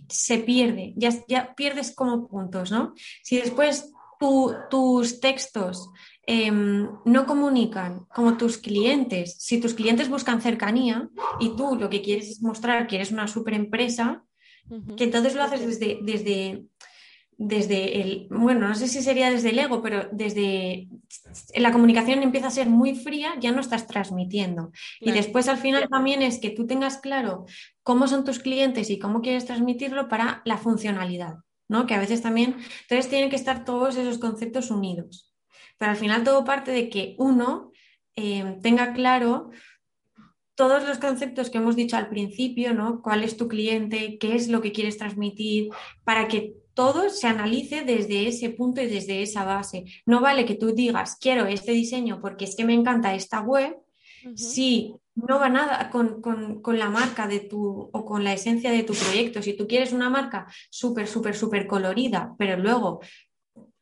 se pierde, ya, ya, pierdes como puntos, ¿no? Si después tus textos Em, no comunican como tus clientes. Si tus clientes buscan cercanía y tú lo que quieres es mostrar que eres una super empresa, que entonces lo haces desde, desde, desde el, bueno, no sé si sería desde el ego, pero desde la comunicación empieza a ser muy fría, ya no estás transmitiendo. Y después al final también es que tú tengas claro cómo son tus clientes y cómo quieres transmitirlo para la funcionalidad, ¿no? Que a veces también, entonces tienen que estar todos esos conceptos unidos. Pero al final todo parte de que uno eh, tenga claro todos los conceptos que hemos dicho al principio, ¿no? ¿Cuál es tu cliente? ¿Qué es lo que quieres transmitir? Para que todo se analice desde ese punto y desde esa base. No vale que tú digas, quiero este diseño porque es que me encanta esta web, si no va nada con, con, la marca de tu o con la esencia de tu proyecto. Si tú quieres una marca súper, súper, súper colorida, pero luego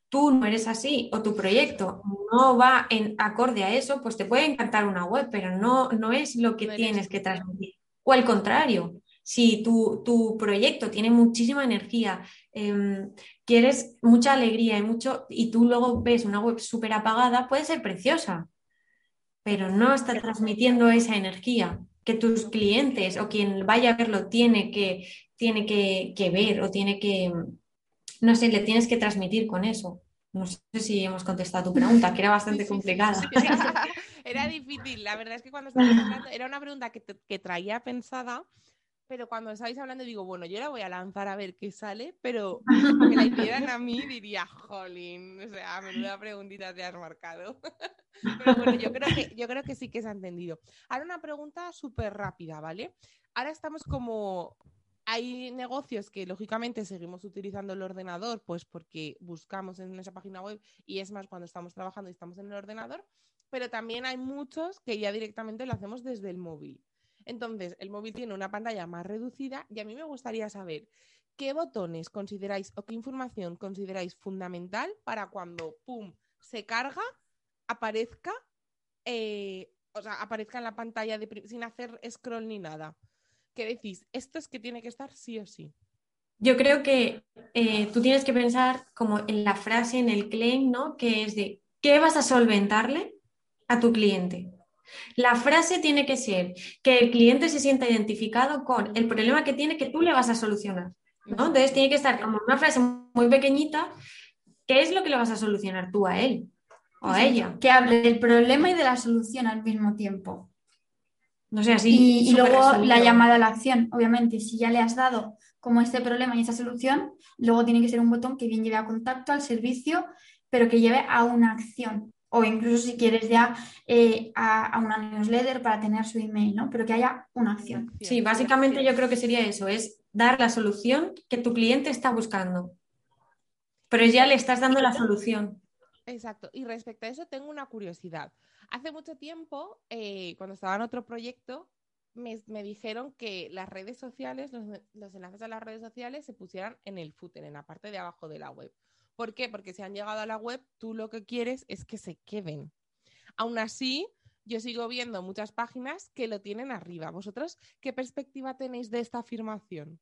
tú no eres así o tu proyecto no va en acorde a eso, pues te puede encantar una web, pero no, no es lo que tienes que transmitir. O al contrario, si tu, tu proyecto tiene muchísima energía, em, quieres mucha alegría y, mucho, y tú luego ves una web súper apagada, puede ser preciosa, pero no está transmitiendo esa energía que tus clientes o quien vaya a verlo tiene que, tiene que, que ver o tiene que, no sé, le tienes que transmitir con eso. No sé si hemos contestado tu pregunta, que era bastante complicada. era difícil, la verdad es que cuando estabais hablando, era una pregunta que, que traía pensada, pero cuando estáis hablando digo, bueno, yo la voy a lanzar a ver qué sale, pero que la hicieran a mí diría, jolín, o sea, menuda preguntita te has marcado. pero bueno, yo creo, que, yo creo que sí que se ha entendido. Ahora una pregunta súper rápida, ¿vale? Ahora estamos como hay negocios que lógicamente seguimos utilizando el ordenador, pues porque buscamos en esa página web y es más cuando estamos trabajando y estamos en el ordenador, pero también hay muchos que ya directamente lo hacemos desde el móvil. Entonces, el móvil tiene una pantalla más reducida y a mí me gustaría saber qué botones consideráis o qué información consideráis fundamental para cuando, ¡pum!, se carga, aparezca, eh, o sea, aparezca en la pantalla de, sin hacer scroll ni nada que decís, esto es que tiene que estar sí o sí? Yo creo que eh, tú tienes que pensar como en la frase, en el claim, ¿no? Que es de, ¿qué vas a solventarle a tu cliente? La frase tiene que ser que el cliente se sienta identificado con el problema que tiene que tú le vas a solucionar. ¿no? Entonces tiene que estar como una frase muy pequeñita, ¿qué es lo que le vas a solucionar tú a él o a ella? Que hable del problema y de la solución al mismo tiempo. No sé, así. Y, luego la llamada a la acción, obviamente, si ya le has dado como este problema y esa solución, luego tiene que ser un botón que bien lleve a contacto, al servicio, pero que lleve a una acción. O incluso si quieres ya eh, a, una newsletter para tener su email, ¿no? Pero que haya una acción. Sí, básicamente yo creo que sería eso, es dar la solución que tu cliente está buscando. Pero ya le estás dando la solución. Exacto. Y respecto a eso, tengo una curiosidad. Hace mucho tiempo, eh, cuando estaba en otro proyecto, me, dijeron que las redes sociales, los, enlaces a las redes sociales se pusieran en el footer, en la parte de abajo de la web. ¿Por qué? Porque si han llegado a la web, tú lo que quieres es que se queden. Aún así, yo sigo viendo muchas páginas que lo tienen arriba. ¿Vosotros qué perspectiva tenéis de esta afirmación?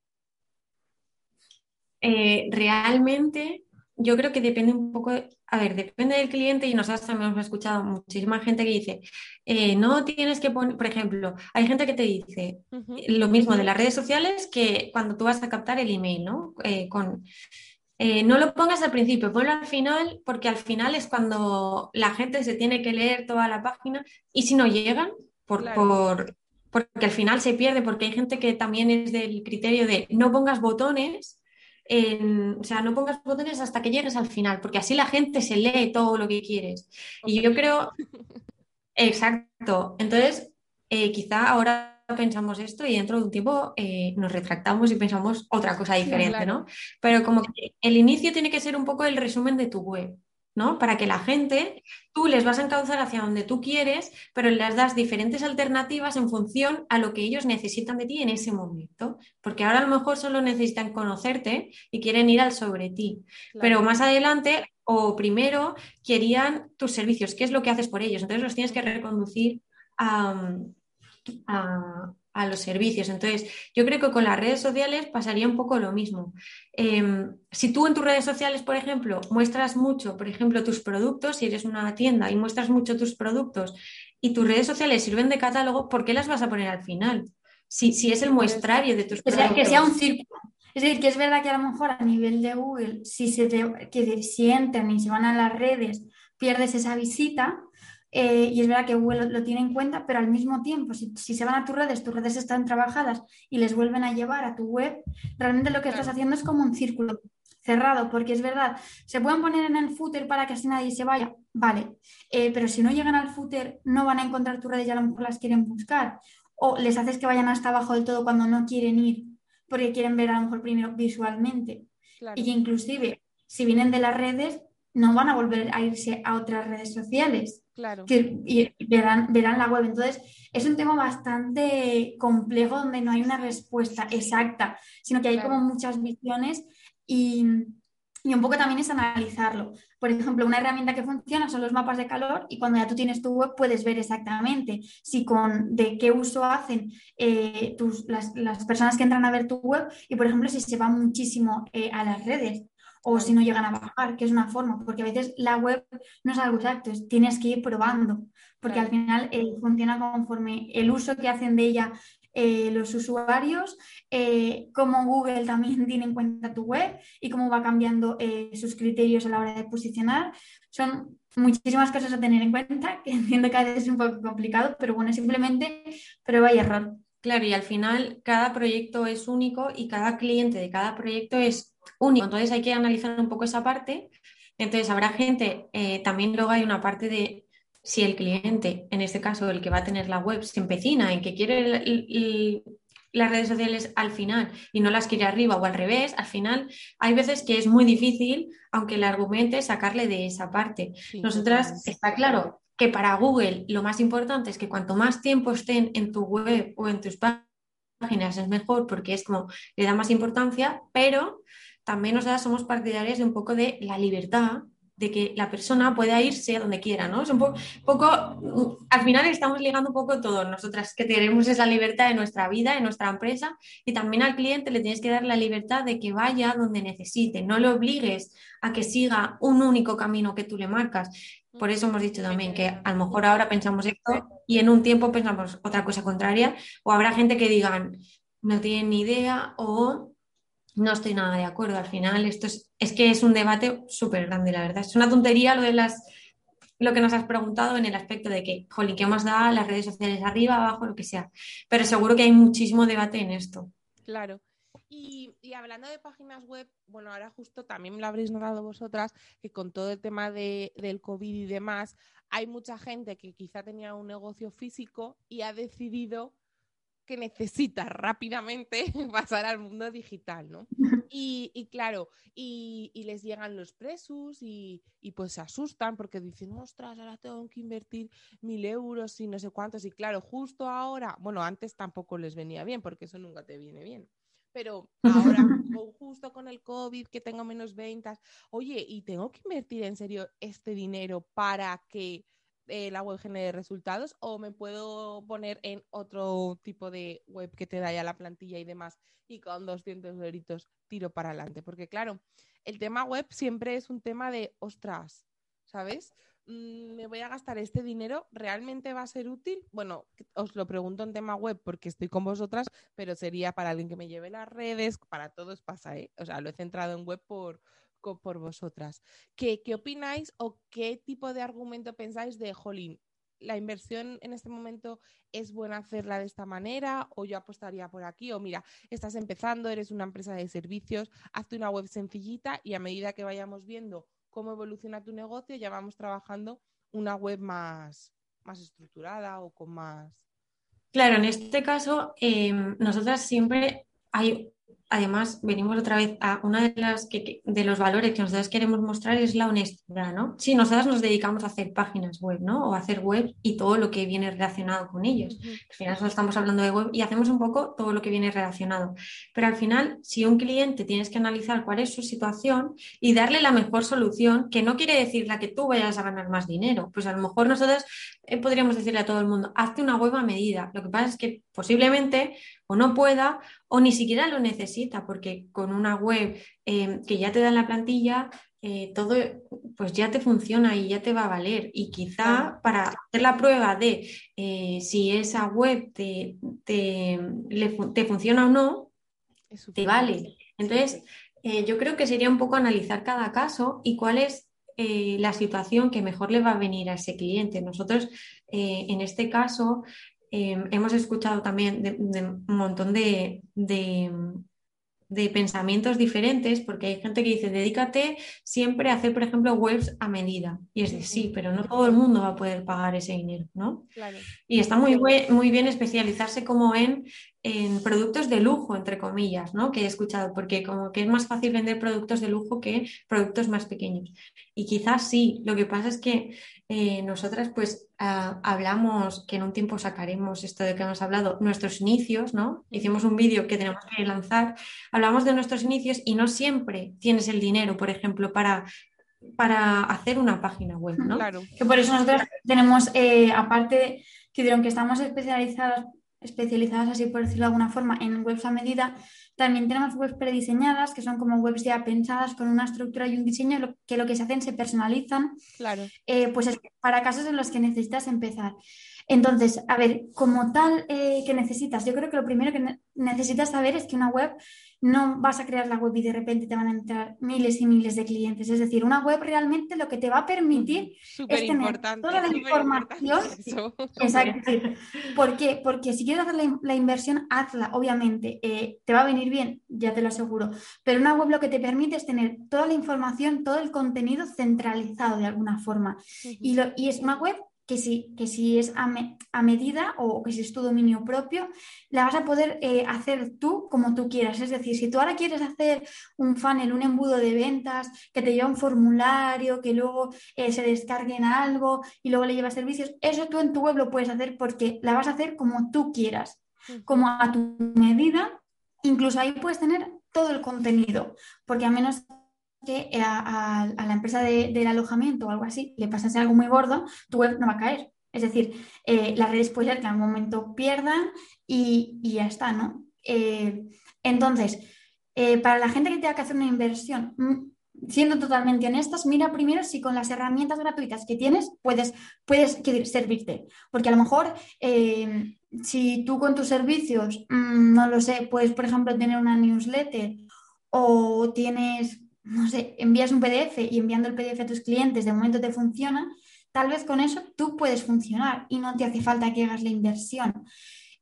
Eh, realmente yo creo que depende un poco, a ver, depende del cliente y nosotros también hemos escuchado muchísima gente que dice, eh, no tienes que poner, por ejemplo, hay gente que te dice lo mismo de las redes sociales que cuando tú vas a captar el email, ¿no? Eh, con, eh, no lo pongas al principio, ponlo al final, porque al final es cuando la gente se tiene que leer toda la página y si no llegan, por, por, porque al final se pierde, porque hay gente que también es del criterio de no pongas botones o sea, no pongas botones hasta que llegues al final, porque así la gente se lee todo lo que quieres. Y yo creo, exacto, entonces eh, quizá ahora pensamos esto y dentro de un tiempo eh, nos retractamos y pensamos otra cosa diferente, ¿no? Pero como que el inicio tiene que ser un poco el resumen de tu web. ¿no? Para que la gente, tú les vas a encauzar hacia donde tú quieres, pero les das diferentes alternativas en función a lo que ellos necesitan de ti en ese momento. Porque ahora a lo mejor solo necesitan conocerte y quieren ir al sobre ti. Pero más adelante o primero querían tus servicios, qué es lo que haces por ellos. Entonces los tienes que reconducir a, a los servicios. Entonces, yo creo que con las redes sociales pasaría un poco lo mismo. Em, si tú en tus redes sociales, por ejemplo, muestras mucho, por ejemplo, tus productos, si eres una tienda y muestras mucho tus productos y tus redes sociales sirven de catálogo, ¿por qué las vas a poner al final? Si, si es el muestrario de tus productos. Que sea un círculo. Es decir, que es verdad que a lo mejor a nivel de Google, si se te, que si entran y se van a las redes, pierdes esa visita, eh, y es verdad que Google lo, tiene en cuenta, pero al mismo tiempo, si, se van a tus redes, tus redes están trabajadas y les vuelven a llevar a tu web, realmente lo que estás haciendo es como un círculo cerrado, porque es verdad, se pueden poner en el footer para que así nadie se vaya, vale, eh, pero si no llegan al footer no van a encontrar tus redes y a lo mejor las quieren buscar, o les haces que vayan hasta abajo del todo cuando no quieren ir, porque quieren ver a lo mejor primero visualmente, y que inclusive si vienen de las redes, no van a volver a irse a otras redes sociales. Claro. Que y verán, verán la web. Entonces, es un tema bastante complejo donde no hay una respuesta exacta, sino que hay como muchas visiones y, y, un poco también es analizarlo. Por ejemplo, una herramienta que funciona son los mapas de calor y cuando ya tú tienes tu web puedes ver exactamente si con de qué uso hacen eh, tus, las, las, personas que entran a ver tu web y, por ejemplo, si se van muchísimo eh, a las redes o si no llegan a bajar, que es una forma, porque a veces la web no es algo exacto, tienes que ir probando, porque al final eh, funciona conforme el uso que hacen de ella eh, los usuarios, eh, cómo Google también tiene en cuenta tu web y cómo va cambiando sus criterios a la hora de posicionar. Son muchísimas cosas a tener en cuenta, que entiendo que a veces es un poco complicado, pero bueno, simplemente prueba y error. Claro, y al final cada proyecto es único y cada cliente de cada proyecto es único. Entonces hay que analizar un poco esa parte. Entonces habrá gente, eh, también luego hay una parte de si el cliente, en este caso el que va a tener la web, se empecina en que quiere las redes sociales al final y no las quiere arriba o al revés, al final hay veces que es muy difícil, aunque le argumente, sacarle de esa parte. Nosotras, está claro que para Google lo más importante es que cuanto más tiempo estén en tu web o en tus páginas es mejor porque es como le da más importancia, pero también nosotras somos partidarias de un poco de la libertad, de que la persona pueda irse a donde quiera, ¿no? Es un poco, al final estamos ligando un poco todo, nosotras que tenemos esa libertad en nuestra vida, en nuestra empresa, y también al cliente le tienes que dar la libertad de que vaya donde necesite, no le obligues a que siga un único camino que tú le marcas. Por eso hemos dicho también que a lo mejor ahora pensamos esto y en un tiempo pensamos otra cosa contraria, o habrá gente que digan, no tienen ni idea, o no estoy nada de acuerdo. Al final, esto es, es que es un debate súper grande, la verdad. Es una tontería lo de las lo que nos has preguntado en el aspecto de que, jolín, ¿qué más da las redes sociales arriba, abajo, lo que sea? Pero seguro que hay muchísimo debate en esto. Claro. Y, hablando de páginas web, bueno, ahora justo también lo habréis notado vosotras, que con todo el tema de, del COVID y demás, hay mucha gente que quizá tenía un negocio físico y ha decidido que necesita rápidamente pasar al mundo digital, ¿no? Y, claro, y, les llegan los presos y, pues se asustan porque dicen, ostras, ahora tengo que invertir mil euros y no sé cuántos. Y claro, justo ahora, bueno, antes tampoco les venía bien porque eso nunca te viene bien. Pero ahora, justo con el COVID, que tengo menos ventas, oye, y tengo que invertir en serio este dinero para que eh, la web genere resultados o me puedo poner en otro tipo de web que te da ya la plantilla y demás y con 200 euritos tiro para adelante. Porque claro, el tema web siempre es un tema de, ostras, ¿sabes? Mm, me voy a gastar este dinero, ¿realmente va a ser útil? Bueno, os lo pregunto en tema web porque estoy con vosotras, pero sería para alguien que me lleve las redes, para todos pasa, ¿eh? O sea, lo he centrado en web por, por vosotras. ¿Qué, ¿Qué opináis o qué tipo de argumento pensáis de, jolín, la inversión en este momento es buena hacerla de esta manera o yo apostaría por aquí o mira, estás empezando, eres una empresa de servicios, hazte una web sencillita y a medida que vayamos viendo cómo evoluciona tu negocio ya vamos trabajando una web más, más estructurada o con más... Claro, en este caso, eh, nosotras siempre hay además venimos otra vez a una de las que, de los valores que nosotros queremos mostrar es la honestidad, ¿no? Sí, nosotras nos dedicamos a hacer páginas web, ¿no? O a hacer web y todo lo que viene relacionado con ellos. Al final nosotros estamos hablando de web y hacemos un poco todo lo que viene relacionado. Pero al final, si un cliente tienes que analizar cuál es su situación y darle la mejor solución, que no quiere decir la que tú vayas a ganar más dinero, pues a lo mejor nosotros eh, podríamos decirle a todo el mundo, hazte una web a medida. Lo que pasa es que posiblemente o no pueda o ni siquiera lo necesita, porque con una web eh, que ya te da en la plantilla, eh, todo pues ya te funciona y ya te va a valer. Y quizá para hacer la prueba de eh, si esa web te, te, funciona o no, te vale. Entonces, yo creo que sería un poco analizar cada caso y cuál es la situación que mejor le va a venir a ese cliente. Nosotros, en este caso, Em, hemos escuchado también de, un montón de, de, pensamientos diferentes, porque hay gente que dice, dedícate siempre a hacer, por ejemplo, webs a medida. Y es de sí, pero no todo el mundo va a poder pagar ese dinero, ¿no? Y está muy, muy bien especializarse como en en productos de lujo, entre comillas, ¿no? Que he escuchado, porque como que es más fácil vender productos de lujo que productos más pequeños. Y quizás sí, lo que pasa es que eh, nosotras pues ah, hablamos, que en un tiempo sacaremos esto de que hemos hablado, nuestros inicios, ¿no? Hicimos un vídeo que tenemos que lanzar, hablamos de nuestros inicios y no siempre tienes el dinero, por ejemplo, para para hacer una página web, ¿no? Claro. Que por eso nosotros tenemos, eh, aparte, que aunque estamos especializadas especializadas, así por decirlo de alguna forma, en webs a medida. También tenemos webs prediseñadas, que son como webs ya pensadas con una estructura y un diseño, que lo que se hacen se personalizan. Claro. Eh, pues es para casos en los que necesitas empezar. Entonces, a ver, como tal eh, que necesitas, yo creo que lo primero que necesitas saber es que una web no vas a crear la web y de repente te van a entrar miles y miles de clientes. Es decir, una web realmente lo que te va a permitir es tener toda la información. Exacto. ¿Por qué? Porque si quieres hacer la, inversión, hazla, obviamente. Eh, te va a venir bien, ya te lo aseguro. Pero una web lo que te permite es tener toda la información, todo el contenido centralizado de alguna forma. y, lo, y es una web que si, que si es a, medida o que si es tu dominio propio, la vas a poder eh, hacer tú como tú quieras. Es decir, si tú ahora quieres hacer un funnel, un embudo de ventas, que te lleva un formulario, que luego eh, se descarguen algo y luego le lleva servicios, eso tú en tu web lo puedes hacer porque la vas a hacer como tú quieras, como a tu medida. Incluso ahí puedes tener todo el contenido, porque a menos que a, la empresa del alojamiento o algo así le pasase algo muy gordo, tu web no va a caer. Es decir, eh, las redes puede que en algún momento pierdan y, ya está, ¿no? Eh, entonces, eh, para la gente que tenga que hacer una inversión, mm, siendo totalmente honestas, mira primero si con las herramientas gratuitas que tienes puedes, puedes servirte. Porque a lo mejor si tú con tus servicios, mm, no lo sé, puedes, por ejemplo, tener una newsletter o tienes no sé, envías un PDF y enviando el PDF a tus clientes de momento te funciona, tal vez con eso tú puedes funcionar y no te hace falta que hagas la inversión.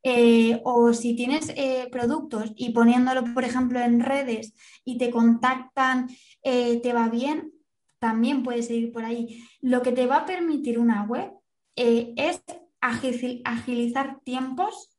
Eh, o si tienes eh, productos y poniéndolo, por ejemplo, en redes y te contactan, eh, te va bien, también puedes seguir por ahí. Lo que te va a permitir una web es agilizar tiempos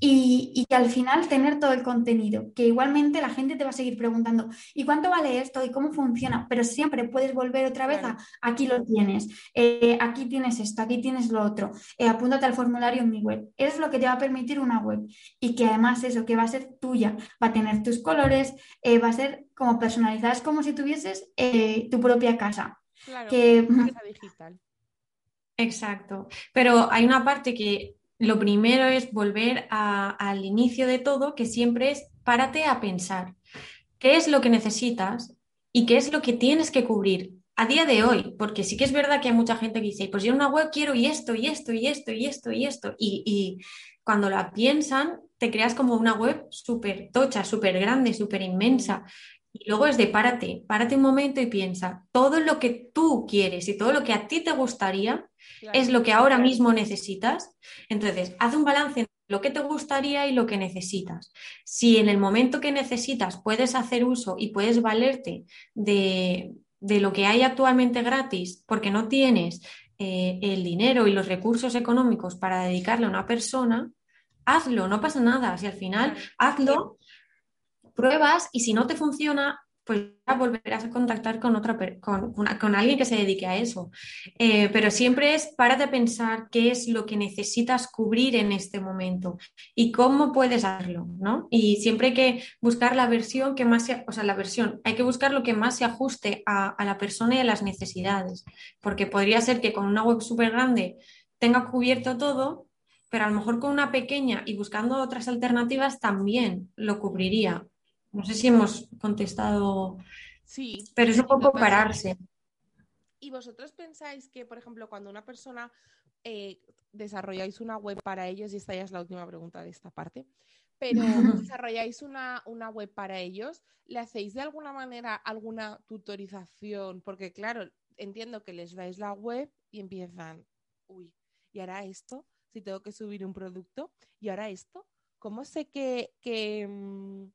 y, que al final tener todo el contenido, que igualmente la gente te va a seguir preguntando, ¿y cuánto vale esto? ¿Y cómo funciona? Pero siempre puedes volver otra vez a, aquí lo tienes, eh, aquí tienes esto, aquí tienes lo otro, eh, apúntate al formulario en mi web. Eso es lo que te va a permitir una web y que además eso, que va a ser tuya, va a tener tus colores, eh, va a ser como personalizada, es como si tuvieses tu propia casa. Claro, que, casa digital. Exacto. Pero hay una parte que lo primero es volver al inicio de todo, que siempre es párate a pensar qué es lo que necesitas y qué es lo que tienes que cubrir a día de hoy, porque sí que es verdad que hay mucha gente que dice, pues yo en una web quiero y esto, y esto, y esto, y esto, y esto, y, y cuando la piensan, te creas como una web súper tocha, súper grande, súper inmensa. Y luego es de párate, párate un momento y piensa, todo lo que tú quieres y todo lo que a ti te gustaría es lo que ahora mismo necesitas. Entonces, haz un balance entre lo que te gustaría y lo que necesitas. Si en el momento que necesitas puedes hacer uso y puedes valerte de, lo que hay actualmente gratis porque no tienes eh, el dinero y los recursos económicos para dedicarle a una persona, hazlo, no pasa nada. Si al final hazlo, pruebas y si no te funciona, pues ya volverás a contactar con, otra, con, con alguien que se dedique a eso. Eh, pero siempre es para de pensar qué es lo que necesitas cubrir en este momento y cómo puedes hacerlo, ¿no? Y siempre hay que buscar la versión que más se, o sea, la versión, hay que buscar lo que más se ajuste a, a la persona y a las necesidades, porque podría ser que con una web súper grande tenga cubierto todo, pero a lo mejor con una pequeña y buscando otras alternativas también lo cubriría. No sé si hemos contestado. Sí. Pero es un poco pararse. ¿Y vosotros pensáis que, por ejemplo, cuando una persona eh, desarrolláis una web para ellos, y esta ya es la última pregunta de esta parte, pero desarrolláis una, una, web para ellos, ¿le hacéis de alguna manera alguna tutorización? Porque, claro, entiendo que les dais la web y empiezan, uy, ¿y ahora esto? Si tengo que subir un producto, ¿y ahora esto? ¿Cómo sé que, que, mm,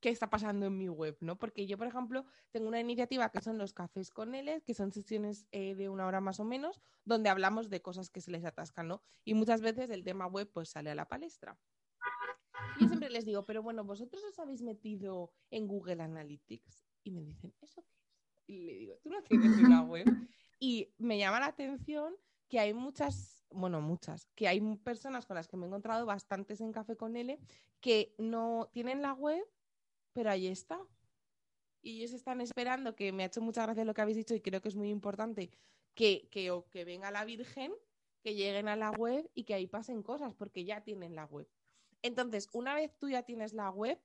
qué está pasando en mi web, ¿no? Porque yo, por ejemplo, tengo una iniciativa que son los cafés con L, que son sesiones eh, de una hora más o menos, donde hablamos de cosas que se les atascan, ¿no? Y muchas veces el tema web pues sale a la palestra. Yo siempre les digo, pero bueno, vosotros os habéis metido en Google Analytics y me dicen, ¿eso qué es? Y le digo, tú no tienes una web. Y me llama la atención que hay muchas, bueno, muchas, que hay personas con las que me he encontrado bastantes en Café con L que no tienen la web pero ahí está. Y ellos están esperando, que me ha hecho mucha gracia lo que habéis dicho y creo que es muy importante, que, que, que venga la Virgen, que lleguen a la web y que ahí pasen cosas, porque ya tienen la web. Entonces, una vez tú ya tienes la web,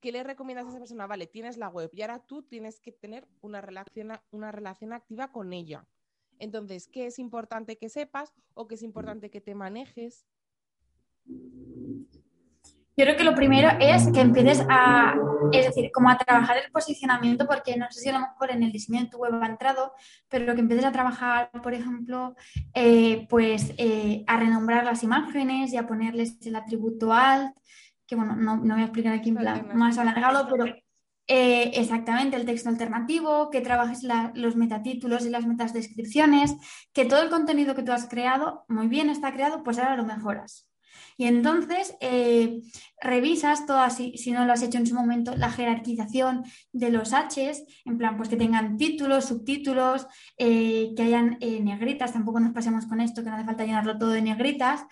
¿qué le recomiendas a esa persona? Vale, tienes la web y ahora tú tienes que tener una relación, una relación activa con ella. Entonces, ¿qué es importante que sepas o qué es importante que te manejes? Yo creo que lo primero es que empieces a, es decir, como a trabajar el posicionamiento, porque no sé si a lo mejor en el diseño de tu web ha entrado, pero que empieces a trabajar, por ejemplo, eh, pues eh, a renombrar las imágenes y a ponerles el atributo alt, que bueno, no, no voy a explicar aquí en plan más alargado, pero eh, exactamente el texto alternativo, que trabajes los metatítulos y las metadescripciones, que todo el contenido que tú has creado, muy bien está creado, pues ahora lo mejoras. Y entonces eh, revisas todas, si, si, no lo has hecho en su momento, la jerarquización de los Hs, en plan, pues que tengan títulos, subtítulos, eh, que hayan eh, negritas, tampoco nos pasemos con esto, que no hace falta llenarlo todo de negritas,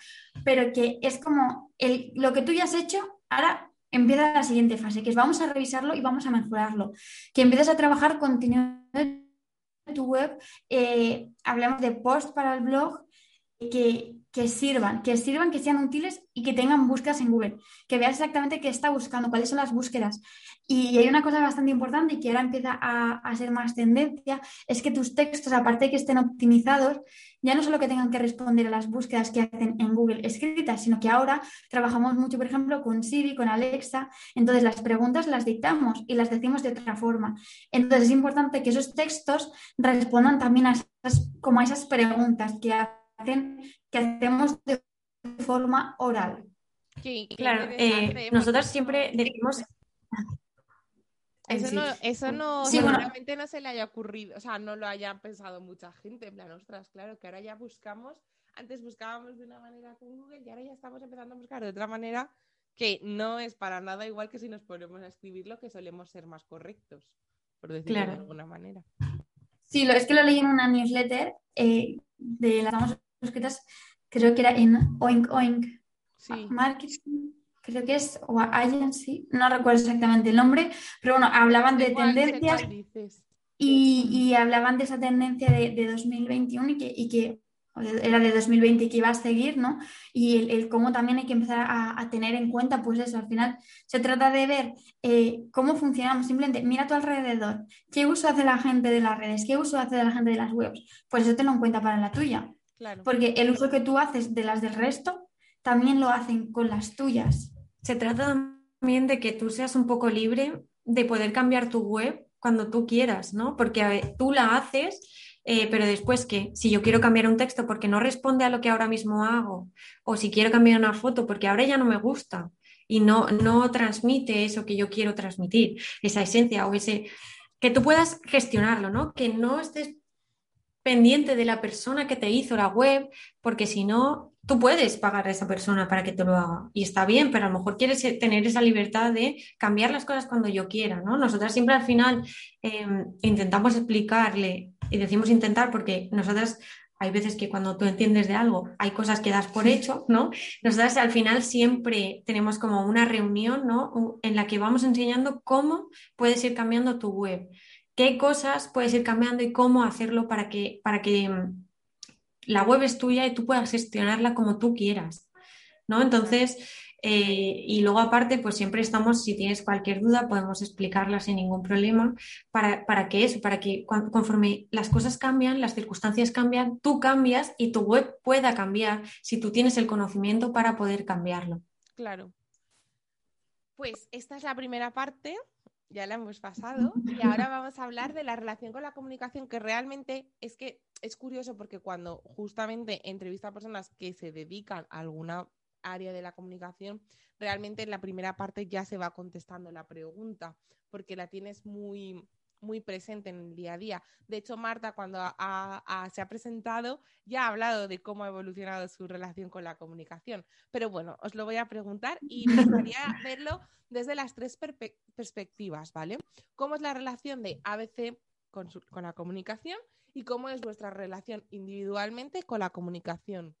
pero que es como el, lo que tú ya has hecho, ahora empieza la siguiente fase, que es vamos a revisarlo y vamos a mejorarlo, que empieces a trabajar de tu web, hablamos de post para el blog, que, que sirvan, que sirvan, que sean útiles y que tengan búsquedas en Google, que veas exactamente qué está buscando, cuáles son las búsquedas. Y hay una cosa bastante importante y que ahora empieza a, a, ser más tendencia, es que tus textos, aparte de que estén optimizados, ya no solo que tengan que responder a las búsquedas que hacen en Google escritas, sino que ahora trabajamos mucho, por ejemplo, con Siri, con Alexa, entonces las preguntas las dictamos y las decimos de otra forma. Entonces es importante que esos textos respondan también a esas, como a esas preguntas que que hacemos de forma oral. claro, eh, nosotros siempre decimos... Eso no, eso no seguramente no se le haya ocurrido, o sea, no lo haya pensado mucha gente, en plan, ostras, claro, que ahora ya buscamos, antes buscábamos de una manera con Google y ahora ya estamos empezando a buscar de otra manera que no es para nada igual que si nos ponemos a escribirlo, que solemos ser más correctos, por decirlo de alguna manera. Sí, lo, es que lo leí en una newsletter eh, de las escritas, creo que era en Oink Oink sí. Marketing, creo que es, o Agency, no recuerdo exactamente el nombre, pero bueno, hablaban de tendencias y, y, hablaban de esa tendencia de, de 2021 y que, y que era de 2020 y que iba a seguir, ¿no? Y el, cómo también hay que empezar a, tener en cuenta, pues eso, al final se trata de ver eh, cómo funcionamos, simplemente mira a tu alrededor, qué uso hace la gente de las redes, qué uso hace la gente de las webs, pues eso tenlo en cuenta para la tuya. Porque el uso que tú haces de las del resto, también lo hacen con las tuyas. Se trata también de que tú seas un poco libre de poder cambiar tu web cuando tú quieras, ¿no? Porque tú la haces eh, pero después que si yo quiero cambiar un texto porque no responde a lo que ahora mismo hago, o si quiero cambiar una foto porque ahora ya no me gusta y no, no transmite eso que yo quiero transmitir, esa esencia o ese, que tú puedas gestionarlo, ¿no? Que no estés pendiente de la persona que te hizo la web, porque si no, tú puedes pagar a esa persona para que te lo haga. Y está bien, pero a lo mejor quieres tener esa libertad de cambiar las cosas cuando yo quiera, ¿no? Nosotras siempre al final em, intentamos explicarle y decimos intentar porque nosotras hay veces que cuando tú entiendes de algo hay cosas que das por hecho, ¿no? Nosotras al final siempre tenemos como una reunión, ¿no? En la que vamos enseñando cómo puedes ir cambiando tu web, qué cosas puedes ir cambiando y cómo hacerlo para que, para que mm, la web es tuya y tú puedas gestionarla como tú quieras, ¿no? Entonces, eh, y luego aparte, pues siempre estamos, si tienes cualquier duda, podemos explicarla sin ningún problema. ¿Para, para que eso? Para que conforme las cosas cambian, las circunstancias cambian, tú cambias y tu web pueda cambiar si tú tienes el conocimiento para poder cambiarlo. Claro. Pues esta es la primera parte, ya la hemos pasado, y ahora vamos a hablar de la relación con la comunicación, que realmente es que es curioso porque cuando justamente entrevista a personas que se dedican a alguna área de la comunicación, realmente en la primera parte ya se va contestando la pregunta, porque la tienes muy, muy presente en el día a día. De hecho, Marta, cuando se ha presentado, ya ha hablado de cómo ha evolucionado su relación con la comunicación. Pero bueno, os lo voy a preguntar y me gustaría verlo desde las tres perspectivas, ¿vale? ¿Cómo es la relación de ABC con, con la comunicación y cómo es vuestra relación individualmente con la comunicación?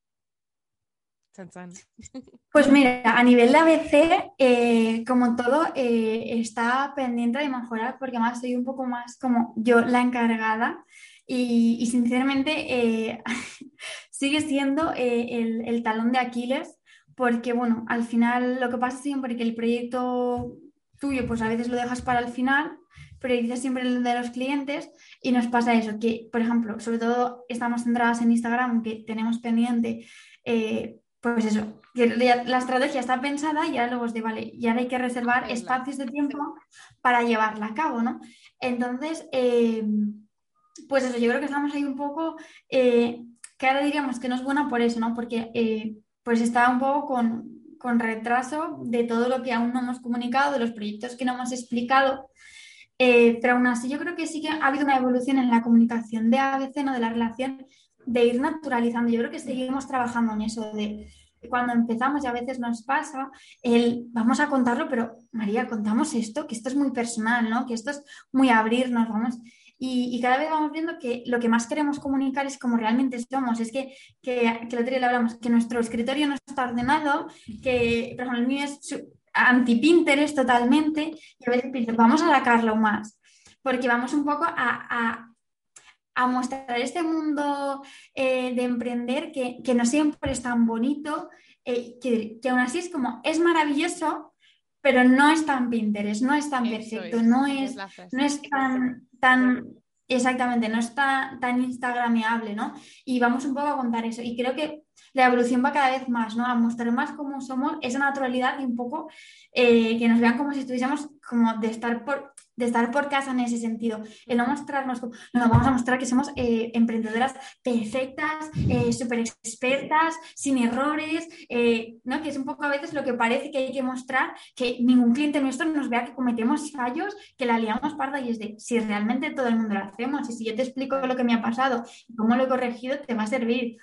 Pues mira, a nivel de ABC, eh, como todo, eh, está pendiente de mejorar porque además soy un poco más como yo la encargada y, sinceramente eh, sigue siendo el, el, talón de Aquiles porque, bueno, al final lo que pasa siempre es que el proyecto tuyo, pues a veces lo dejas para el final, priorizas siempre el de los clientes y nos pasa eso, que, por ejemplo, sobre todo estamos centradas en Instagram, que tenemos pendiente pues eso, que la estrategia está pensada y ahora luego es de, vale, y ahora hay que reservar espacios de tiempo para llevarla a cabo, ¿no? Entonces, eh, pues eso, yo creo que estamos ahí un poco, eh, que ahora diríamos que no es buena por eso, ¿no? Porque eh, pues está un poco con, con, retraso de todo lo que aún no hemos comunicado, de los proyectos que no hemos explicado. pero aún así yo creo que sí que ha habido una evolución en la comunicación de ABC, ¿no? De la relación de ir naturalizando. Yo creo que seguimos trabajando en eso de cuando empezamos y a veces nos pasa, el vamos a contarlo, pero María, contamos esto, que esto es muy personal, ¿no? Que esto es muy abrirnos, vamos. Y, cada vez vamos viendo que lo que más queremos comunicar es como realmente somos. Es que, que, que el le hablamos, que nuestro escritorio no está ordenado, que, por ejemplo, el mío es anti-Pinterest totalmente, y a veces pienso, vamos a sacarlo más, porque vamos un poco a mostrar este mundo eh, de emprender que, no siempre es tan bonito, eh, que, aún así es como, es maravilloso, pero no es tan Pinterest, no es tan perfecto, no, es, no es tan, tan, exactamente, no es tan, instagrameable, ¿no? Y vamos un poco a contar eso. Y creo que la evolución va cada vez más, ¿no? A mostrar más cómo somos, esa naturalidad y un poco eh, que nos vean como si estuviésemos como de estar por, de estar por casa en ese sentido, el no mostrarnos, no, nos vamos a mostrar que somos eh, emprendedoras perfectas, eh, súper expertas, sin errores, eh, ¿no? que es un poco a veces lo que parece que hay que mostrar, que ningún cliente nuestro nos vea que cometemos fallos, que la liamos parda y es de, si realmente todo el mundo lo hacemos y si yo te explico lo que me ha pasado y cómo lo he corregido, te va a servir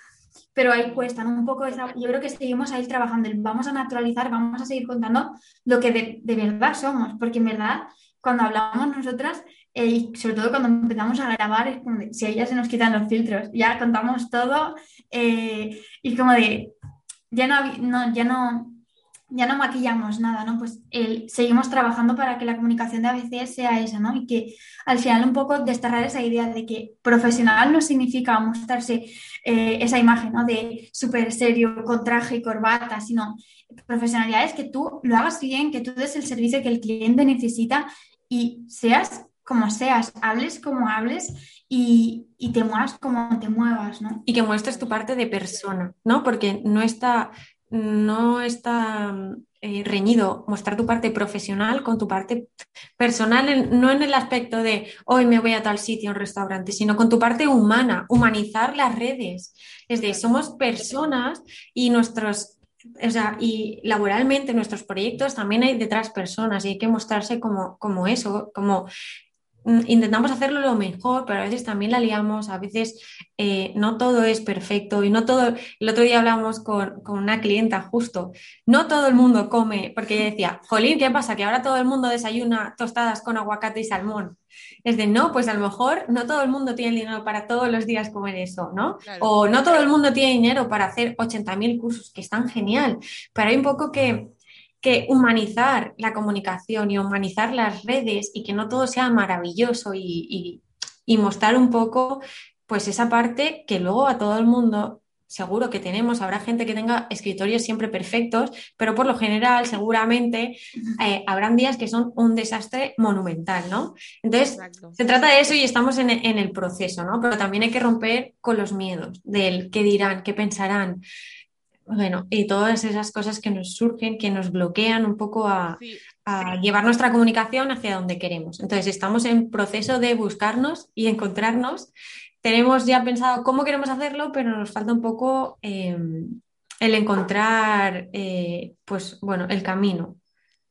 pero ahí cuesta un poco esa, yo creo que seguimos ahí trabajando, vamos a naturalizar, vamos a seguir contando lo que de, de verdad somos, porque en verdad cuando hablamos nosotras, eh, y sobre todo cuando empezamos a grabar, es como si a ella se nos quitan los filtros, ya contamos todo eh, y como de, ya no, no, ya no, ya no maquillamos nada, ¿no? Pues seguimos trabajando para que la comunicación de ABC sea esa, ¿no? Y que al final un poco desterrar esa idea de que profesional no significa mostrarse eh, esa imagen, ¿no? De súper serio, con traje y corbata, sino profesionalidad es que tú lo hagas bien, que tú des el servicio que el cliente necesita y seas como seas, hables como hables y, y, te muevas como te muevas, ¿no? Y que muestres tu parte de persona, ¿no? Porque no está, no está eh, reñido mostrar tu parte profesional con tu parte personal, no en el aspecto de hoy me voy a tal sitio, un restaurante, sino con tu parte humana, humanizar las redes. Es de, somos personas y nuestros, o sea, y laboralmente nuestros proyectos también hay detrás personas y hay que mostrarse como, como eso, como intentamos hacerlo lo mejor, pero a veces también la liamos, a veces eh, no todo es perfecto y no todo, el otro día hablamos con, una clienta justo, no todo el mundo come, porque ella decía, Jolín, ¿qué pasa? Que ahora todo el mundo desayuna tostadas con aguacate y salmón. Es de, no, pues a lo mejor no todo el mundo tiene dinero para todos los días comer eso, ¿no? O no todo el mundo tiene dinero para hacer 80.000 cursos, que están genial, pero hay un poco que que humanizar la comunicación y humanizar las redes y que no todo sea maravilloso y, mostrar un poco pues esa parte que luego a todo el mundo seguro que tenemos, habrá gente que tenga escritorios siempre perfectos, pero por lo general seguramente eh, habrán días que son un desastre monumental, ¿no? Entonces, se trata de eso y estamos en, en, el proceso, ¿no? Pero también hay que romper con los miedos del qué dirán, qué pensarán, bueno, y todas esas cosas que nos surgen, que nos bloquean un poco a, llevar nuestra comunicación hacia donde queremos. Entonces, estamos en proceso de buscarnos y encontrarnos. Tenemos ya pensado cómo queremos hacerlo, pero nos falta un poco em, el encontrar, eh, pues, bueno, el camino.